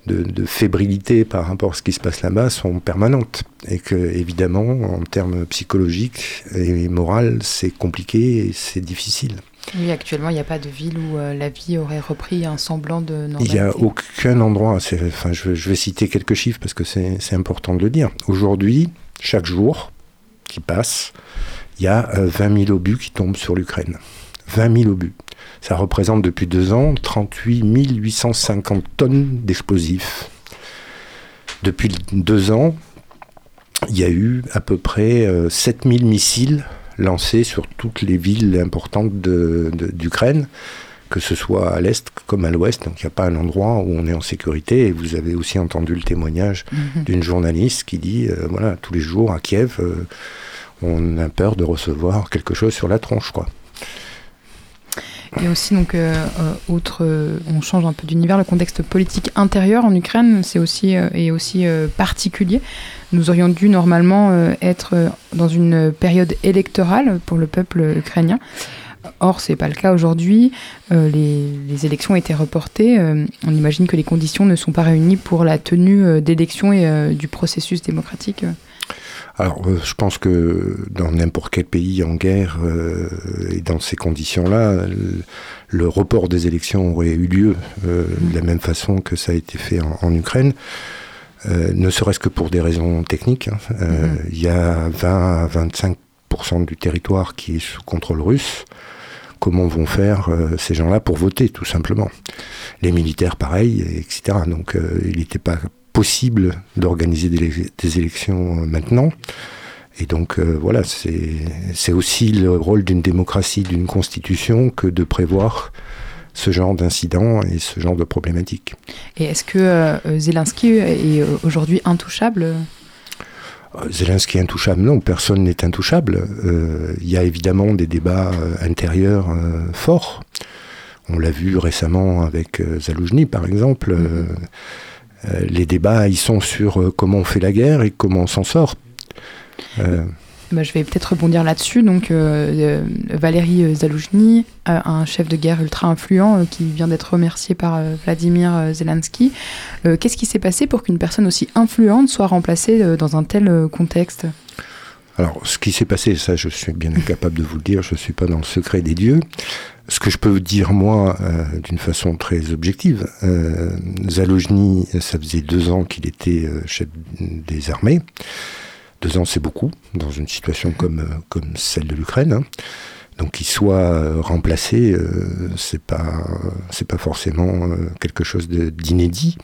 de- de fébrilité par rapport à ce qui se passe là-bas sont permanentes. Et que évidemment, en termes psychologiques et moraux, c'est compliqué et c'est difficile. Oui, actuellement, il n'y a pas de ville où euh, la vie aurait repris un semblant de Il normalité. n'y a aucun endroit, enfin, je, vais- je vais citer quelques chiffres parce que c'est c'est important de le dire. Aujourd'hui, chaque jour qui passe, il y a euh, 20 000 obus qui tombent sur l'Ukraine. 20 000 obus. Ça représente depuis deux ans 38 850 tonnes d'explosifs. Depuis deux ans, il y a eu à peu près 7 000 missiles lancés sur toutes les villes importantes d'Ukraine que ce soit à l'est comme à l'ouest, donc il n'y a pas un endroit où on est en sécurité. Et vous avez aussi entendu le témoignage Mhm. d'une journaliste qui dit, euh, voilà, tous les jours à Kiev, euh, on a peur de recevoir quelque chose sur la tronche, quoi. Et aussi, donc, euh, euh, autre, euh, on change un peu d'univers, le contexte politique intérieur en Ukraine, c'est aussi, euh, est aussi particulier. Nous aurions dû normalement être dans une période électorale pour le peuple ukrainien. Or, c'est pas le cas aujourd'hui. Euh, les, les élections ont été reportées. Euh, on imagine que les conditions ne sont pas réunies pour la tenue euh, d'élections et du processus démocratique. Alors, euh, je pense que dans n'importe quel pays en guerre euh, et dans ces conditions-là, le, report des élections aurait eu lieu euh, de la même façon que ça a été fait en, en Ukraine. Euh, ne serait-ce que pour des raisons techniques. hein. Mhm. Il y a 20 à 25% du territoire qui est sous contrôle russe. Comment vont faire euh, ces gens-là pour voter, tout simplement? Les militaires, pareil, etc. Donc, euh, il n'était pas possible d'organiser des, des élections euh, maintenant. Et donc euh, voilà, c'est aussi le rôle d'une démocratie, d'une constitution, que de prévoir ce genre d'incidents et ce genre de problématiques. Et est-ce que euh, Zelensky est aujourd'hui intouchable? Zelensky est intouchable, non, personne n'est intouchable. Euh, Il y a évidemment des débats intérieurs forts. On l'a vu récemment avec Zaloujny, par exemple. Euh, les débats, ils sont sur euh, comment on fait la guerre et comment on s'en sort. Euh, Bah, je vais peut-être rebondir là-dessus. Donc, euh, euh, Valéry Zaloujny, euh, un chef de guerre ultra influent euh, qui vient d'être remercié par euh, Vladimir euh, Zelensky. Euh, Qu'est-ce qui s'est passé pour qu'une personne aussi influente soit remplacée euh, dans un tel euh, contexte? Alors, ce qui s'est passé, ça, je suis bien incapable de vous le dire, je ne suis pas dans le secret des dieux. Ce que je peux dire, moi, euh, d'une façon très objective, euh, Zaloujny, ça faisait deux ans qu'il était euh, chef des armées. Deux ans, c'est beaucoup, dans une situation comme, euh, comme celle de l'Ukraine. hein. Donc, qu'il soit remplacé, c'est pas, pas forcément quelque chose d'inédit.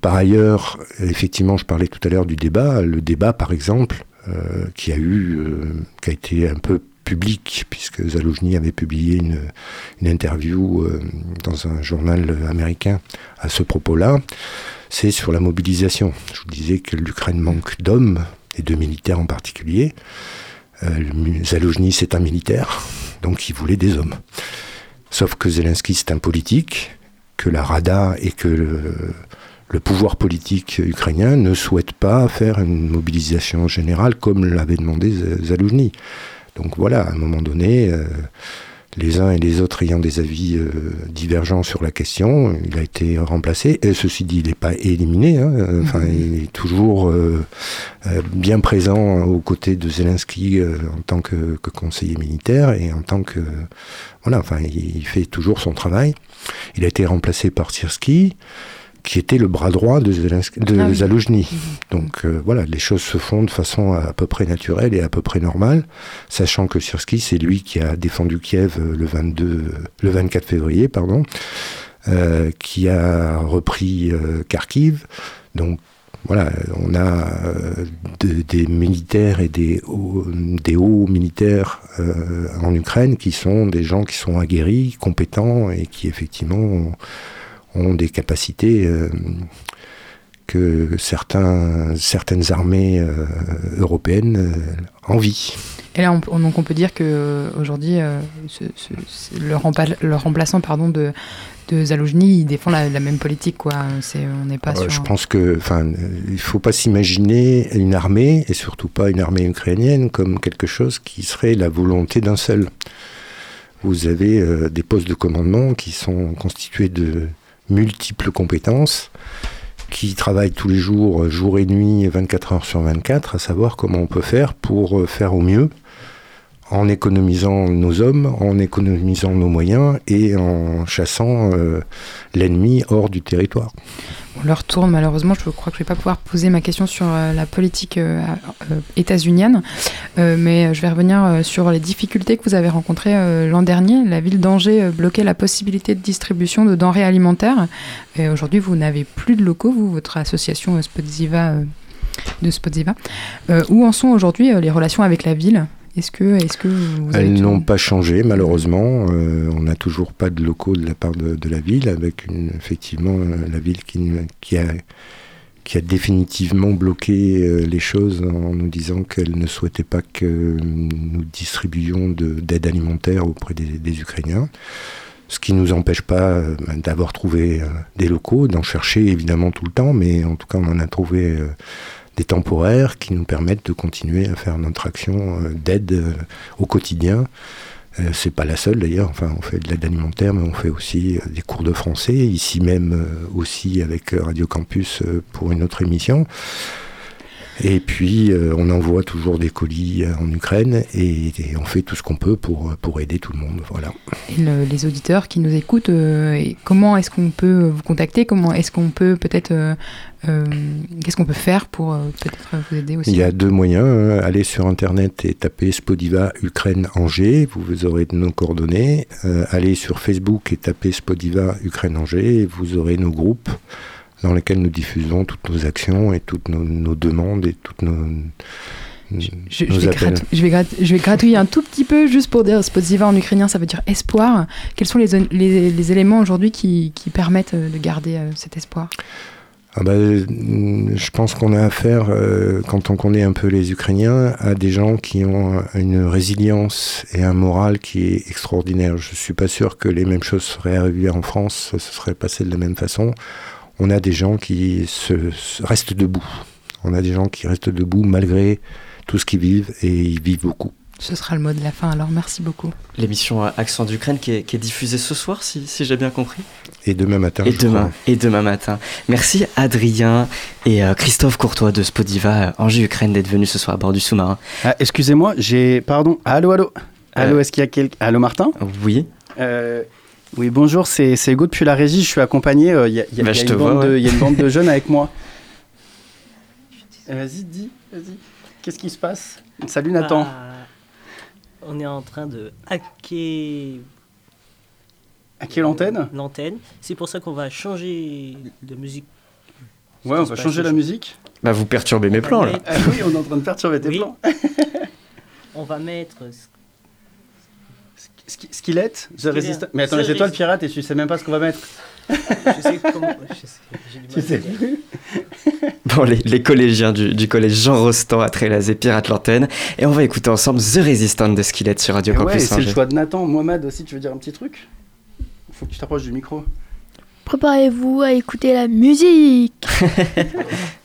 Par ailleurs, effectivement, je parlais tout à l'heure du débat. Le débat, par exemple, euh, qui a eu, euh, qui a été un peu public, puisque Zaloujny avait publié une, interview euh, dans un journal américain à ce propos-là, c'est sur la mobilisation. Je vous disais que l'Ukraine manque d'hommes, et de militaires en particulier. Zaloujny, c'est un militaire, donc il voulait des hommes. Sauf que Zelensky, c'est un politique, que la Rada et que le pouvoir politique ukrainien ne souhaite pas faire une mobilisation générale comme l'avait demandé Zaloujny. Donc voilà, à un moment donné, euh, les uns et les autres ayant des avis euh, divergents sur la question, il a été remplacé. Et ceci dit, il n'est pas éliminé. hein, euh, Enfin, il est toujours euh, bien présent aux côtés de Zelensky en tant que, que conseiller militaire et en tant que voilà. Enfin, il, il fait toujours son travail. Il a été remplacé par Sirski, qui était le bras droit de, Zelensky, de Ah oui. Zaloujny. Donc euh, voilà, les choses se font de façon à, peu près naturelle et à peu près normale, sachant que Sirski, c'est lui qui a défendu Kiev euh, le 22, euh, le 24 février, pardon, euh, qui a repris euh, Kharkiv. Donc voilà, on a de- des militaires et des hauts, des hauts militaires en Ukraine qui sont des gens qui sont aguerris, compétents et qui effectivement ont, des capacités euh, que certains, certaines armées euh, européennes euh, envient. Et là, on, on- donc on peut dire que aujourd'hui, euh, ce- ce- ce- le, rempa- le remplaçant pardon, de, de Zaloujny, il défend la, la même politique. Quoi. C'est, on n'est pas Euh, sur. je un- pense que, enfin, il faut pas s'imaginer une armée, et surtout pas une armée ukrainienne, comme quelque chose qui serait la volonté d'un seul. Vous avez euh, des postes de commandement qui sont constitués de multiples compétences, qui travaillent tous les jours, jour et nuit, 24 heures sur 24, à savoir comment on peut faire pour euh, faire au mieux, en économisant nos hommes, en économisant nos moyens et en chassant euh, l'ennemi hors du territoire. On leur tourne malheureusement. Je crois que je vais pas pouvoir poser ma question sur euh, la politique euh, euh, états-unienne, mais je vais revenir sur les difficultés que vous avez rencontrées l'an dernier. La ville d'Angers bloquait la possibilité de distribution de denrées alimentaires. Et aujourd'hui, vous n'avez plus de locaux, vous, votre association de Spotsiva. Où en sont aujourd'hui les relations avec la ville? Est-ce que, est-ce que vous avez Elles n'ont pas changé, malheureusement. Euh, on n'a toujours pas de locaux de la part de, de la ville, avec une, effectivement euh, la ville qui, a, qui a définitivement bloqué euh, les choses en nous disant qu'elle ne souhaitait pas que nous distribuions de- d'aide alimentaire auprès des, des Ukrainiens. Ce qui ne nous empêche pas euh, d'avoir trouvé euh, des locaux, d'en chercher évidemment tout le temps, mais en tout cas on en a trouvé euh, temporaires qui nous permettent de continuer à faire notre action euh, d'aide euh, au quotidien. Euh, c'est pas la seule d'ailleurs, enfin on fait de l'aide alimentaire, mais on fait aussi des cours de français, ici même aussi avec Radio Campus pour une autre émission. Et puis euh, on envoie toujours des colis euh, en Ukraine et, et on fait tout ce qu'on peut pour, euh, pour aider tout le monde. Voilà. Et le- les auditeurs qui nous écoutent, comment est-ce qu'on peut vous contacter? Comment est-ce qu'on peut peut-être euh, qu'est-ce qu'on peut faire pour euh, peut-être vous aider aussi? Il y a deux moyens. hein. Allez sur Internet et tapez Spodiva Ukraine Angers. Vous, vous aurez nos coordonnées. Euh, allez sur Facebook et tapez Spodiva Ukraine Angers. Vous aurez nos groupes dans lesquels nous diffusons toutes nos actions et toutes nos, nos demandes et toutes nos, Je, vais appelle. gratou- je vais grat- je vais gratouiller un tout petit peu juste pour dire Spotsiva en ukrainien, ça veut dire espoir. Quels sont les, les- les éléments aujourd'hui qui, qui permettent euh, de garder euh, cet espoir? Ah mm, je pense qu'on a affaire, euh, quand on connaît un peu les Ukrainiens, à des gens qui ont une résilience et un moral qui est extraordinaire. Je suis pas sûr que les mêmes choses seraient arrivées en France, ce serait passé de la même façon. On a des gens qui se, se- restent debout. On a des gens qui restent debout malgré tout ce qu'ils vivent et ils vivent beaucoup. Ce sera le mot de la fin, alors merci beaucoup. L'émission Accent d'Ukraine qui est, qui est diffusée ce soir, si, si j'ai bien compris. Et demain matin, Et je demain, crois. et demain matin. Merci Adrien et euh, Christophe Courtois de Spodiva euh, Angers Ukraine d'être venus ce soir à bord du sous-marin. Ah, Excusez-moi, j'ai. Pardon. Allô, allô. Allô, Euh. est-ce qu'il y a quelqu'un? Allô, Martin? Oui. Oui, bonjour, c'est Hugo depuis la régie. Je suis accompagné. euh, Il y, a- Bah, il y a une bande de- ouais. il y a une bande de jeunes avec moi. Vas-y, dis, vas-y. Qu'est-ce qui se passe? Salut Nathan. Ah, on est en train de hacker À quelle antenne l'antenne. C'est pour ça qu'on va changer de musique. Ouais, on va changer la musique. Bah vous perturbez mes plans là. Ah oui, on est en train de perturber tes Oui. plans. On va mettre. Skillet, The Resistance. Mais attends, The mais c'est toi le Resist- pirate et tu sais même pas ce qu'on va mettre. Je sais comment. je sais- j'ai du mal Tu sais plus Bon, les, les collégiens du, du collège Jean Rostand à Trélazé piratent l'antenne. Et on va écouter ensemble The Resistant de Skillet sur Radio Et Ouais, Campus c'est le choix de Nathan. Mohamed aussi, tu veux dire un petit truc? Faut que tu t'approches du micro. Préparez-vous à écouter la musique.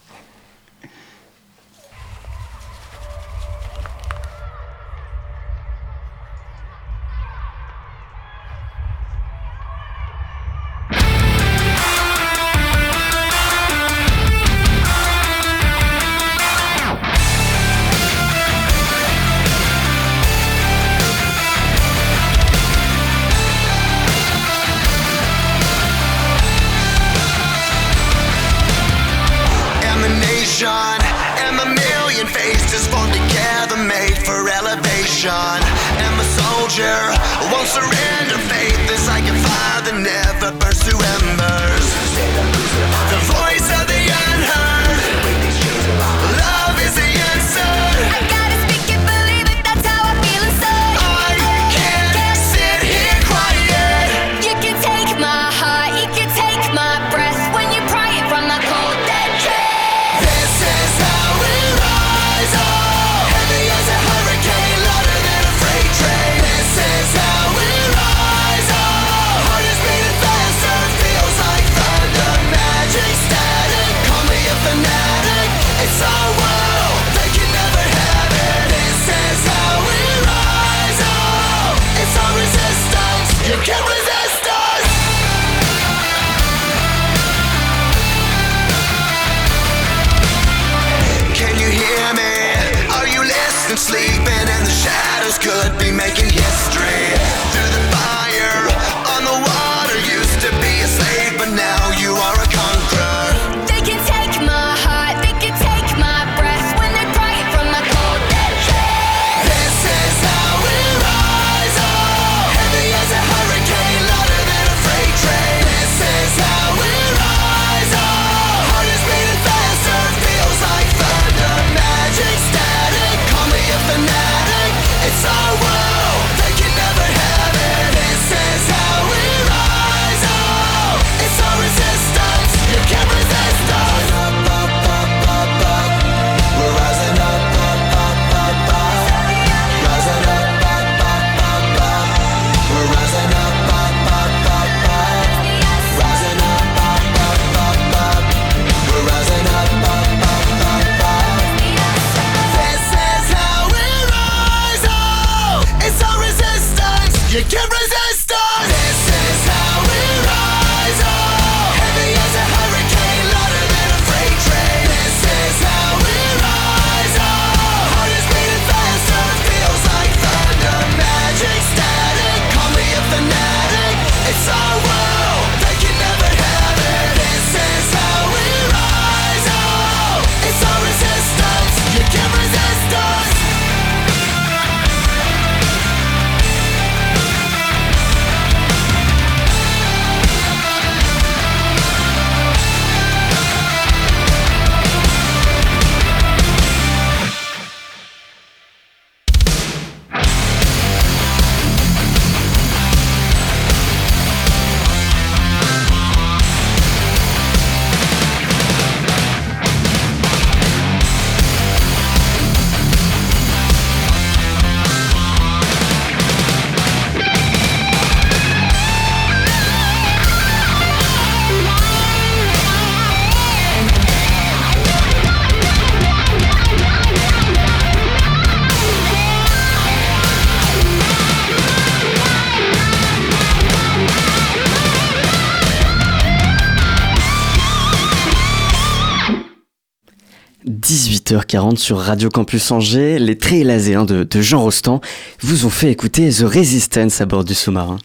18h40 sur Radio Campus Angers, les très laséens de, de Jean Rostand vous ont fait écouter The Resistance à bord du sous-marin.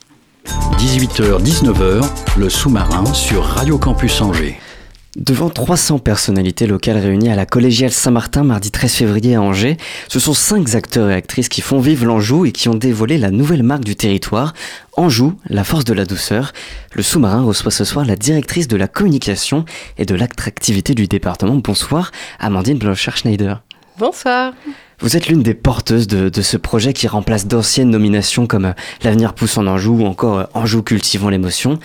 18h-19h, le sous-marin sur Radio Campus Angers. Devant 300 personnalités locales réunies à la collégiale Saint-Martin mardi 13 février à Angers, ce sont 5 acteurs et actrices qui font vivre l'Anjou et qui ont dévoilé la nouvelle marque du territoire, Anjou, la force de la douceur. Le sous-marin reçoit ce soir la directrice de la communication et de l'attractivité du département. Bonsoir, Amandine Blanchard-Schneider. Bonsoir. Vous êtes l'une des porteuses de, de ce projet qui remplace d'anciennes nominations comme euh, L'avenir pousse en Anjou ou encore euh, Anjou cultivons l'émotion.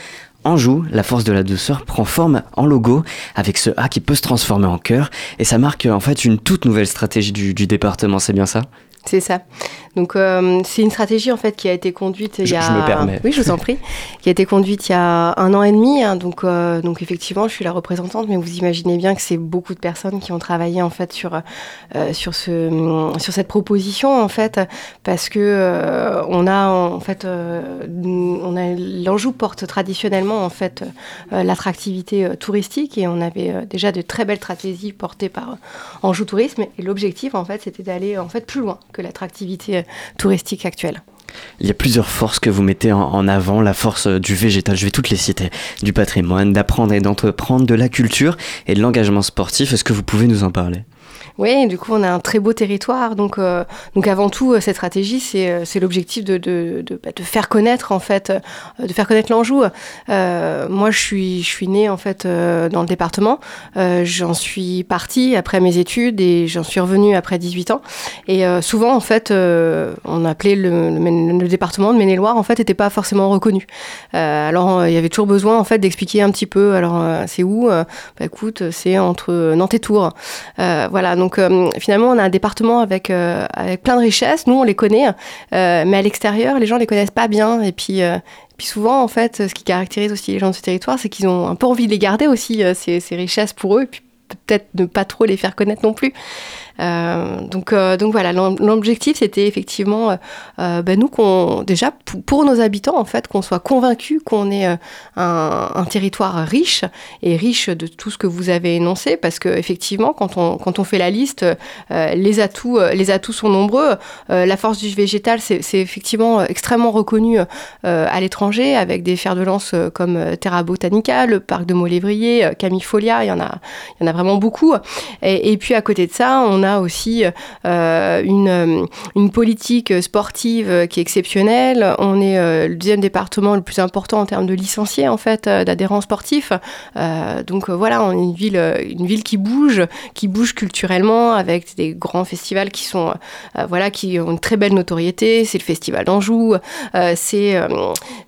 Anjou, la force de la douceur, prend forme en logo avec ce A qui peut se transformer en cœur et ça marque en fait une toute nouvelle stratégie du département, c'est bien ça? C'est ça. Donc euh, c'est une stratégie en fait qui a été conduite il y a. je me permets. Oui, je vous en prie. qui a été conduite il y a un an et demi. hein. donc euh, donc effectivement, je suis la représentante, mais vous imaginez bien que c'est beaucoup de personnes qui ont travaillé en fait sur euh, sur ce sur cette proposition en fait parce que euh, on a en fait euh, on a l'Anjou porte traditionnellement en fait euh, l'attractivité touristique et on avait déjà de très belles stratégies portées par Anjou Tourisme et l'objectif en fait c'était d'aller en fait plus loin que l'attractivité euh, touristique actuelle. Il y a plusieurs forces que vous mettez en, avant, la force euh, du végétal, je vais toutes les citer, du patrimoine, d'apprendre et d'entreprendre, de la culture et de l'engagement sportif. Est-ce que vous pouvez nous en parler? Oui, du coup, on a un très beau territoire. Donc, euh, donc avant tout, euh, cette stratégie, c'est euh, c'est l'objectif de, de, de, bah, faire connaître, en fait, de faire connaître l'Anjou. Moi, je suis, je suis née, en fait, dans le département. J'en suis partie après mes études et j'en suis revenue après 18 ans. Et souvent, en fait, on appelait le, département de Maine-et-Loire, en fait, n'était pas forcément reconnu. Alors, il y avait toujours besoin, en fait, d'expliquer un petit peu. Alors, c'est où bah, Écoute, c'est entre Nantes et Tours. Voilà, euh, finalement, on a un département avec, euh, avec plein de richesses. Nous, on les connaît, euh, mais à l'extérieur, les gens les connaissent pas bien. Et puis, souvent, en fait, ce qui caractérise aussi les gens de ce territoire, c'est qu'ils ont un peu envie de les garder aussi, ces, ces richesses pour eux, et puis peut-être ne pas trop les faire connaître non plus. Euh, donc, euh, donc voilà, l'objectif c'était effectivement, euh, ben nous qu'on déjà pour, nos habitants en fait, qu'on soit convaincus qu'on est un, territoire riche et riche de tout ce que vous avez énoncé, parce que effectivement quand on quand on fait la liste, les atouts les atouts sont nombreux. La force du végétal c'est effectivement extrêmement reconnu à l'étranger avec des fers de lance comme Terra Botanica, le parc de Molévrier, euh, Camille Folia, il y en a il y en a vraiment beaucoup. Et, et puis à côté de ça, on a aussi euh, une, euh, une politique sportive qui est exceptionnelle. On est euh, le deuxième département le plus important en termes de licenciés en fait d'adhérents sportifs. Donc voilà, on est une ville, une ville qui bouge, qui bouge culturellement avec des grands festivals qui sont voilà qui ont une très belle notoriété. C'est le festival d'Anjou, c'est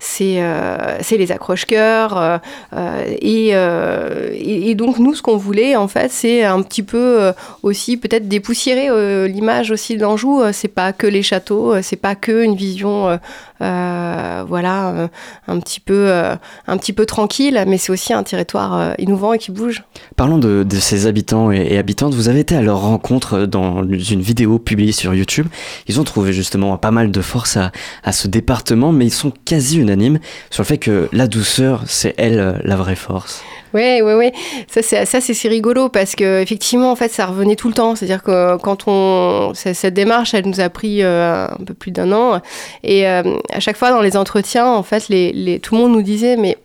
les accroche-cœurs euh, et, et, et donc nous ce qu'on voulait en fait c'est un petit peu aussi peut-être dépoussiérer euh, l'image aussi de l'Anjou Euh, c'est pas que les châteaux euh, c'est pas que une vision euh, voilà un petit peu un petit peu tranquille mais c'est aussi un territoire innovant et qui bouge Parlons de, de ces habitants et, habitantes. Vous avez été à leur rencontre dans une vidéo publiée sur YouTube. Ils ont trouvé justement pas mal de force à, ce département, mais ils sont quasi unanimes sur le fait que la douceur, c'est elle la vraie force. Oui, oui, oui. Ça, c'est ça, c'est rigolo parce que effectivement, en fait, ça revenait tout le temps. C'est-à-dire que quand on cette démarche, elle nous a pris euh, un peu plus d'un an, et euh, à chaque fois dans les entretiens, en fait, les, les- tout le monde nous disait, mais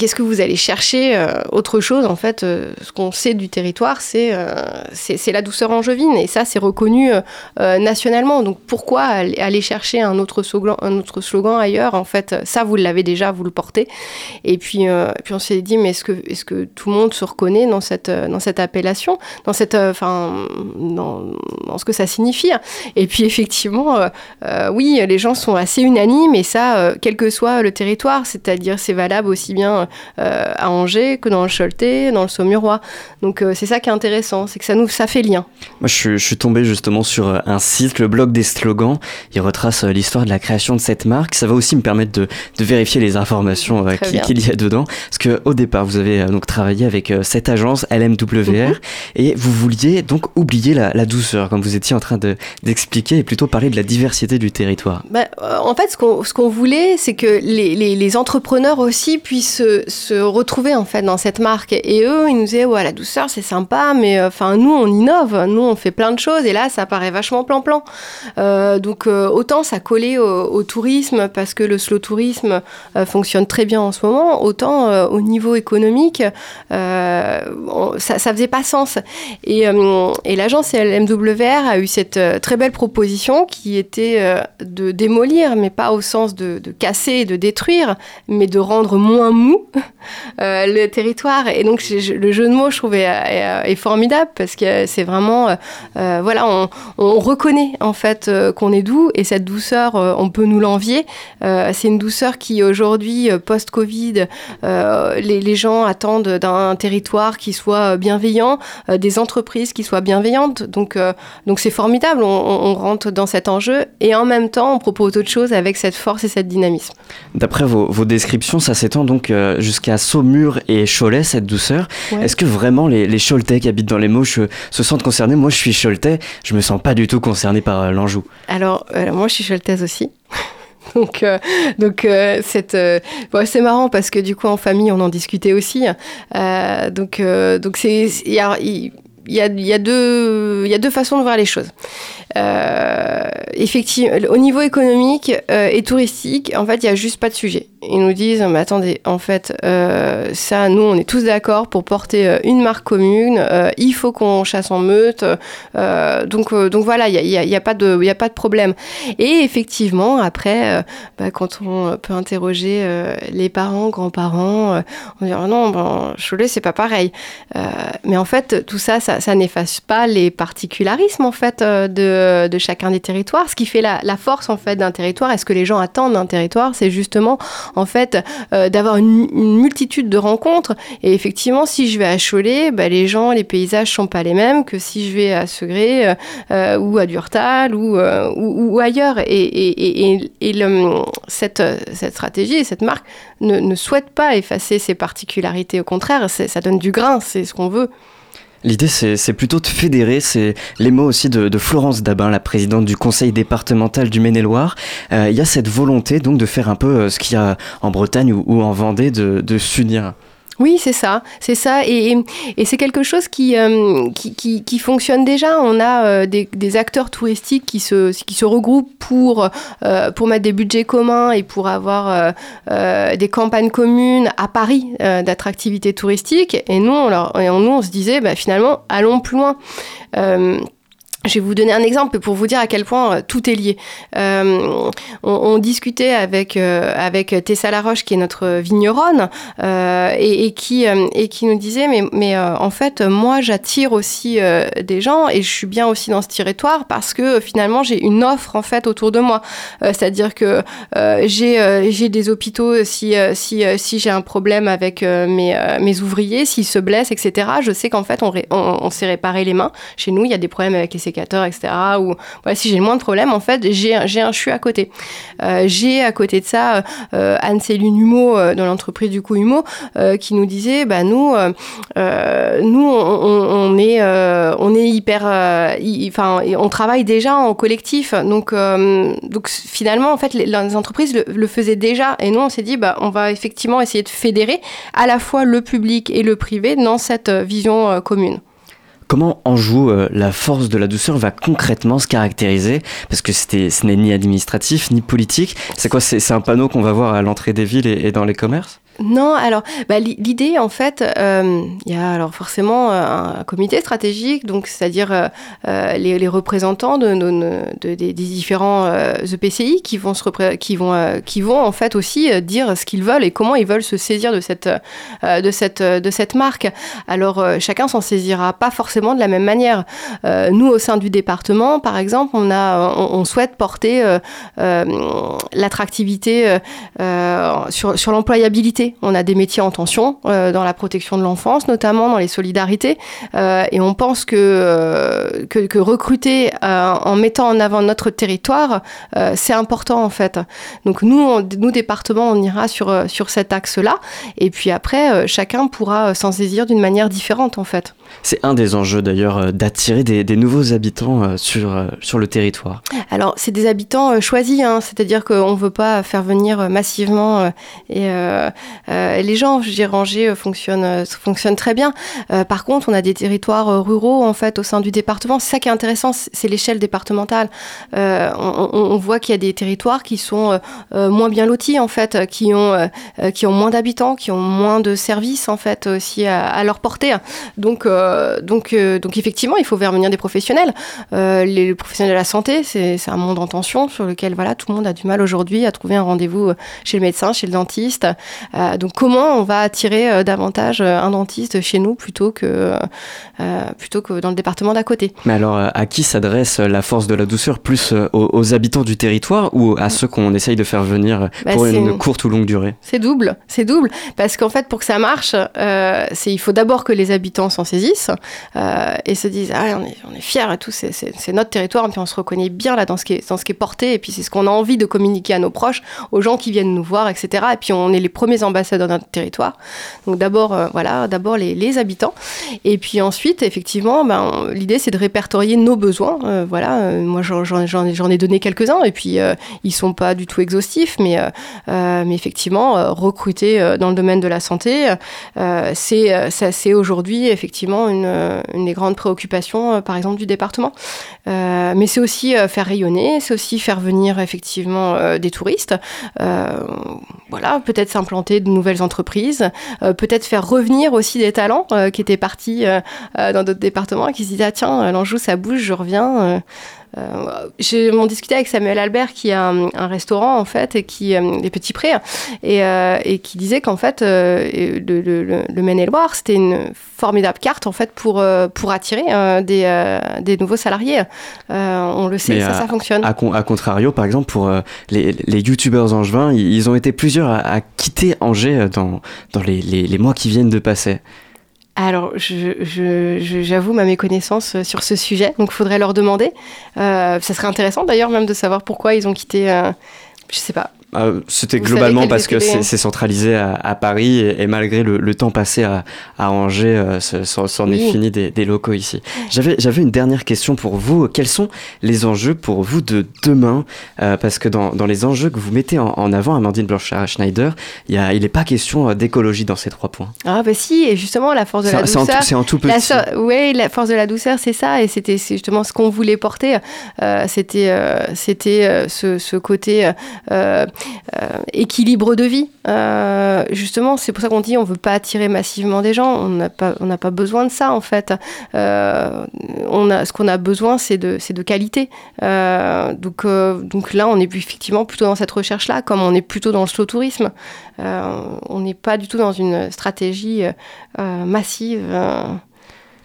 qu'est-ce que vous allez chercher euh, autre chose En fait, euh, ce qu'on sait du territoire, c'est euh, c'est la douceur angevine, et ça, c'est reconnu nationalement. Donc, pourquoi aller chercher un autre slogan, un autre slogan ailleurs? En fait, ça, vous l'avez déjà, vous le portez. Et puis, puis on s'est dit, mais est-ce que, est que tout le monde se reconnaît dans cette, dans cette appellation, dans, cette, enfin, dans, ce que ça signifie Et puis effectivement, oui, les gens sont assez unanimes, et ça, quel que soit le territoire, c'est-à-dire c'est valable aussi bien à Angers que dans le Choletais, dans le Saumurois. Donc euh, c'est ça qui est intéressant, c'est que ça nous ça fait lien. Moi, je suis, je suis tombé justement sur euh, un site, le blog des slogans. Il retrace euh, l'histoire de la création de cette marque. Ça va aussi me permettre de, de vérifier les informations euh, qu'il y a dedans. Parce que au départ, vous avez euh, donc travaillé avec euh, cette agence LMWR et vous vouliez donc oublier la, la douceur, comme vous étiez en train de- d'expliquer, et plutôt parler de la diversité du territoire. Bah, euh, en fait, ce qu'on ce qu'on voulait, c'est que les, les- les entrepreneurs aussi puissent se, retrouver en fait dans cette marque. Et eux, ils nous disaient ouais la douceur c'est sympa, mais euh, enfin nous on innove, nous on fait plein de choses et là ça paraît vachement plan-plan. Euh, donc euh, autant ça collait au, tourisme parce que le slow tourisme fonctionne très bien en ce moment, autant au niveau économique on- ça, ça faisait pas sens. Et, et l'agence LMWR a eu cette très belle proposition qui était de démolir, mais pas au sens de, de casser et de détruire, mais de rendre moins mou euh, le territoire. Et donc le jeu de mots, je trouvais, est, est formidable parce que c'est vraiment, euh, euh, voilà, on, on reconnaît en fait euh, qu'on est doux et cette douceur, euh, on peut nous l'envier. Euh, c'est une douceur qui aujourd'hui, euh, post-Covid, euh, les, gens attendent d'un territoire qui soit bienveillant, euh, des entreprises qui soient bienveillantes. Donc, euh, donc c'est formidable. On, rentre dans cet enjeu et en même temps, on propose autre chose avec cette force et cette dynamisme. D'après vos, descriptions, ça s'étend donc euh, jusqu'à Saumur et Cholet, cette douceur. Ouais. Est-ce que vraiment les, les Choletais qui habitent dans les Mauches euh, se sentent concernés? Moi, je suis Choletais, je me sens pas du tout concerné par euh, l'Anjou. Alors, euh, moi, je suis choltaise aussi. Donc, euh, donc euh, euh, bon, c'est marrant parce que du coup, en famille, on en discutait aussi. Euh, donc, euh, donc c'est, il y a, y a, il y a deux, il y a deux façons de voir les choses. Euh, effectivement, au niveau économique euh, et touristique, en fait, il y a juste pas de sujet. Ils nous disent, mais attendez, en fait, euh, ça, nous, on est tous d'accord pour porter une marque commune. il faut qu'on chasse en meute. donc, donc voilà, il n'y a, a- pas de, a pas de problème. Et effectivement, après, bah, quand on peut interroger les parents, grands-parents, on dit Ah non, ben, Cholet, c'est pas pareil. Mais en fait, tout ça, ça, ça n'efface pas les particularismes en fait euh, de, chacun des territoires. Ce qui fait la, la force en fait d'un territoire, et ce que les gens attendent d'un territoire, c'est justement en fait euh, d'avoir une, multitude de rencontres. Et effectivement, si je vais à Cholet, bah, les gens, les paysages sont pas les mêmes que si je vais à Segré euh, euh, ou à Durtal ou, ou, ailleurs. Et, et, et, et- cette, cette stratégie et cette marque ne, ne souhaite pas effacer ses particularités. Au contraire, ça donne du grain, c'est ce qu'on veut. L'idée, c'est plutôt de fédérer. C'est les mots aussi de, Florence Dabin, la présidente du conseil départemental du Maine-et-Loire. Euh, Il y a cette volonté donc de faire un peu euh, ce qu'il y a en Bretagne ou, ou en Vendée, de, de s'unir. Oui, c'est ça, c'est ça, et, et- c'est quelque chose qui, euh, qui, qui, qui fonctionne déjà. On a euh, des, des acteurs touristiques qui se, qui se regroupent pour, euh, pour mettre des budgets communs et pour avoir des campagnes communes à Paris d'attractivité touristique. Et nous, on, leur, et nous, on se disait, bah, finalement, allons plus loin. Je vais vous donner un exemple pour vous dire à quel point euh, tout est lié. Euh, on, discutait avec, euh, avec Tessa Laroche, qui est notre vigneronne, et, qui, et qui nous disait, mais, mais en fait, moi, j'attire aussi des gens, et je suis bien aussi dans ce territoire, parce que finalement, j'ai une offre, en fait, autour de moi. C'est-à-dire que j'ai j'ai des hôpitaux, si, si, si j'ai un problème avec mes, mes ouvriers, s'ils se blessent, etc., je sais qu'en fait, on, on, on s'est réparé les mains. Chez nous, il y a des problèmes avec les etc., ou voilà, si j'ai le moins de problèmes, en fait, j'ai un- CHU à côté. Euh, j'ai à côté de ça euh, Anne-Céline Humeau, euh, dans l'entreprise du coup Humeau, euh, qui nous disait, bah, nous, nous, on, est, on est hyper, hy- enfin, on travaille déjà en collectif, donc, donc finalement, en fait, les, entreprises le, faisaient déjà, et nous, on s'est dit, bah, on va effectivement essayer de fédérer à la fois le public et le privé dans cette vision commune. Comment Anjou, euh, la force de la douceur, va concrètement se caractériser? Parce que ce n'est ni administratif ni politique. C'est quoi? C'est c'est un panneau qu'on va voir à l'entrée des villes et dans les commerces? Non, alors bah, li- l'idée en fait, euh, il y a alors forcément euh, un comité stratégique, donc c'est-à-dire euh, les, représentants des, différents EPCI qui vont se qui vont qui vont en fait aussi dire ce qu'ils veulent et comment ils veulent se saisir de cette marque. Alors chacun s'en saisira pas forcément de la même manière. Nous au sein du département, par exemple, on souhaite porter l'attractivité sur l'employabilité. On a des métiers en tension euh, dans la protection de l'enfance, notamment dans les solidarités. Euh, et on pense que, euh, que, que recruter en mettant en avant notre territoire, c'est important en fait. Donc nous, on- nous départements, on ira sur, sur cet axe-là. Et puis après, chacun pourra s'en saisir d'une manière différente en fait. C'est un des enjeux d'ailleurs d'attirer des, des nouveaux habitants sur, sur le territoire. Alors, c'est des habitants choisis, hein, c'est-à-dire qu'on ne veut pas faire venir massivement et, euh, les gens, je dirais, Angers euh, euh, fonctionne très bien. Euh, par contre, on a des territoires euh, ruraux en fait au sein du département. C'est ça qui est intéressant, c'est l'échelle départementale. Euh, on, voit qu'il y a des territoires qui sont euh, euh, moins bien lotis en fait, euh, qui ont, euh, euh, qui ont moins d'habitants, qui ont moins de services en fait aussi à, leur portée. Donc, euh, donc, euh, donc effectivement, il faut faire venir des professionnels. Euh, les professionnels de la santé, c'est un monde en tension sur lequel voilà, tout le monde a du mal aujourd'hui à trouver un rendez-vous chez le médecin, chez le dentiste. Euh, donc comment on va attirer euh, davantage euh, un dentiste chez nous plutôt que, euh, plutôt que dans le département d'à côté? Mais alors, euh, à qui s'adresse euh, la force de la douceur Plus euh, aux, aux habitants du territoire ou à ceux qu'on essaye de faire venir euh, Bah, pour une une- courte ou longue durée? C'est double, c'est double, parce qu'en fait, pour que ça marche, euh, c'est il faut d'abord que les habitants s'en saisissent euh, et se disent ah on est on est fiers et tout, c'est notre territoire, et puis on se reconnaît bien là dans ce qui est dans ce qui est porté, et puis c'est ce qu'on a envie de communiquer à nos proches, aux gens qui viennent nous voir, etc. Et puis on est les premiers ambassadeurs de notre territoire. Donc d'abord euh, voilà, d'abord les, habitants, et puis ensuite effectivement, ben, l'idée c'est de répertorier nos besoins. Euh, voilà, euh, moi j'en ai- donné quelques-uns, et puis ils sont pas du tout exhaustifs, mais effectivement, recruter dans le domaine de la santé, c'est aujourd'hui effectivement une, des grandes préoccupations, par exemple, du département. Mais c'est aussi faire rayonner, c'est aussi faire venir effectivement des touristes. Voilà, peut-être s'implanter de nouvelles entreprises, euh, peut-être faire revenir aussi des talents euh, qui étaient partis euh, dans d'autres départements et qui se disaient ah tiens l'Anjou ça bouge, je reviens. Euh, j'ai m'en discuté avec Samuel Albert qui a un, un restaurant en fait et qui euh, les petits prés et, euh, et qui disait qu'en fait le, le, le, Maine-et-Loire c'était une formidable carte en fait pour pour attirer des, des nouveaux salariés. On le sait, Mais ça à- ça fonctionne. À, con- à contrario, par exemple, pour les, les youtubeurs angevins, ils, ils ont été plusieurs à, à quitter Angers dans, dans les, les- les mois qui viennent de passer. Alors, je- je- je- j'avoue ma méconnaissance euh, sur ce sujet, donc faudrait leur demander. Euh, ça serait intéressant d'ailleurs même de savoir pourquoi ils ont quitté. euh, je sais pas. Euh, C'était globalement parce que c'est centralisé à, à Paris et, et malgré le, le temps passé à, à Angers, euh, ce- c'en est fini des, des locaux ici. J'avais une dernière question pour vous. Quels sont les enjeux pour vous de demain? Euh, Parce que dans, dans les enjeux que vous mettez en, en avant, Amandine Blanchard-Schneider, il n'est pas question euh, d'écologie dans ces trois points. Ah bah si, et justement la force de la douceur. c'est en tout petit. so- oui, la force de la douceur, c'est ça, et c'était justement ce qu'on voulait porter. C'était c'était ce, ce côté équilibre de vie. Euh, justement, c'est pour ça qu'on dit on veut pas attirer massivement des gens. On n'a pas pas besoin de ça en fait. Euh, on a ce qu'on a besoin, c'est de de qualité. Euh, donc euh, donc là, on est effectivement plutôt dans cette recherche là, comme on est plutôt dans le slow tourisme. Euh, on n'est pas du tout dans une stratégie euh, euh, massive.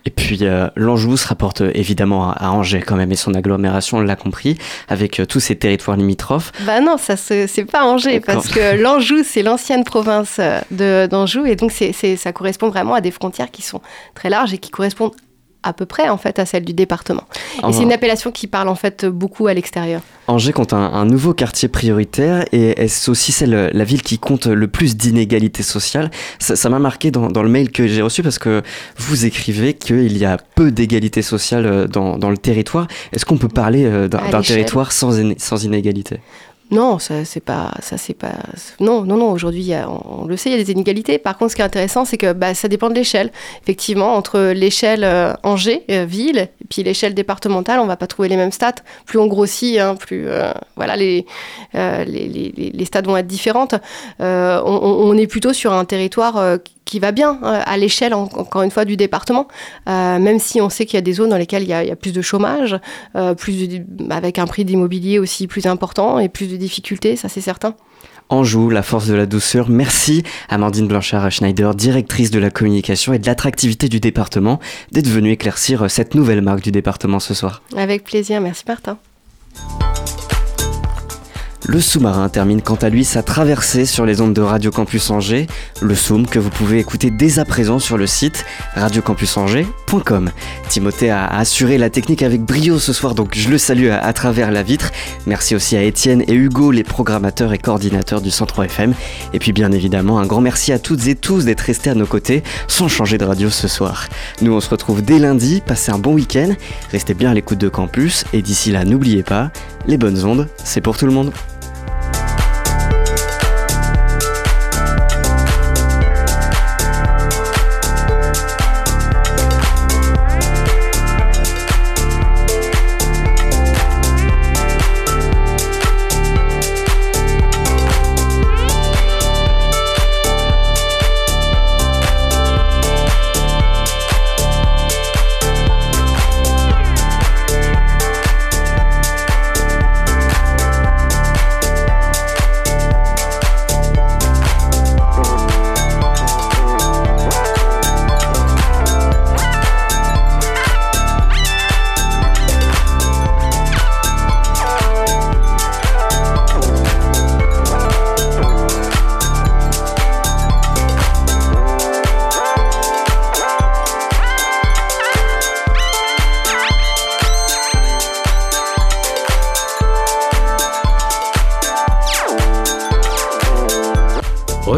Et puis euh, l'Anjou se rapporte euh, évidemment à, à Angers quand même et son agglomération, on l'a compris, avec euh, tous ces territoires limitrophes. Bah non, ça c'est pas Angers parce que l'Anjou c'est l'ancienne province d'Anjou et donc ça correspond vraiment à des frontières qui sont très larges et qui correspondent à peu près en fait à celles du département. Et c'est une appellation qui parle en fait beaucoup à l'extérieur. Angers compte un, un nouveau quartier prioritaire et est aussi celle, la ville qui compte le plus d'inégalités sociales? Ça m'a marqué dans, dans le mail que j'ai reçu parce que vous écrivez qu'il y a peu d'égalités sociales euh, dans, dans le territoire. Est-ce qu'on peut parler euh, d'un territoire sans, iné- sans inégalité? Non, ça c'est pas, ça c'est pas, non, non, non. Aujourd'hui, on, le sait, il y a des inégalités. Par contre, ce qui est intéressant, c'est que bah, ça dépend de l'échelle. Effectivement, entre l'échelle euh, Angers euh, ville et puis l'échelle départementale, on va pas trouver les mêmes stats. Plus on grossit, hein, plus euh, voilà, les, les, les, les- stats vont être différentes. On, est plutôt sur un territoire qui va bien à l'échelle, en- encore une fois, du département. Même si on sait qu'il y a des zones dans lesquelles il y a, plus de chômage, plus de- avec un prix d'immobilier aussi plus important et plus de difficultés, ça c'est certain. Anjou, la force de la douceur. Merci Amandine Blanchard-Schneider, directrice de la communication et de l'attractivité du département, d'être venue éclaircir cette nouvelle marque du département ce soir. Avec plaisir, merci Martin. Le sous-marin termine quant à lui sa traversée sur les ondes de Radio Campus Angers, le Soum que vous pouvez écouter dès à présent sur le site radiocampusangers.com. Timothée a assuré la technique avec brio ce soir, donc je le salue à, travers la vitre. Merci aussi à Étienne et Hugo, les programmateurs et coordinateurs du Centre FM. Et puis bien évidemment, un grand merci à toutes et tous d'être restés à nos côtés sans changer de radio ce soir. Nous on se retrouve dès lundi, passez un bon week-end, restez bien à l'écoute de Campus et d'ici là n'oubliez pas, les bonnes ondes, c'est pour tout le monde.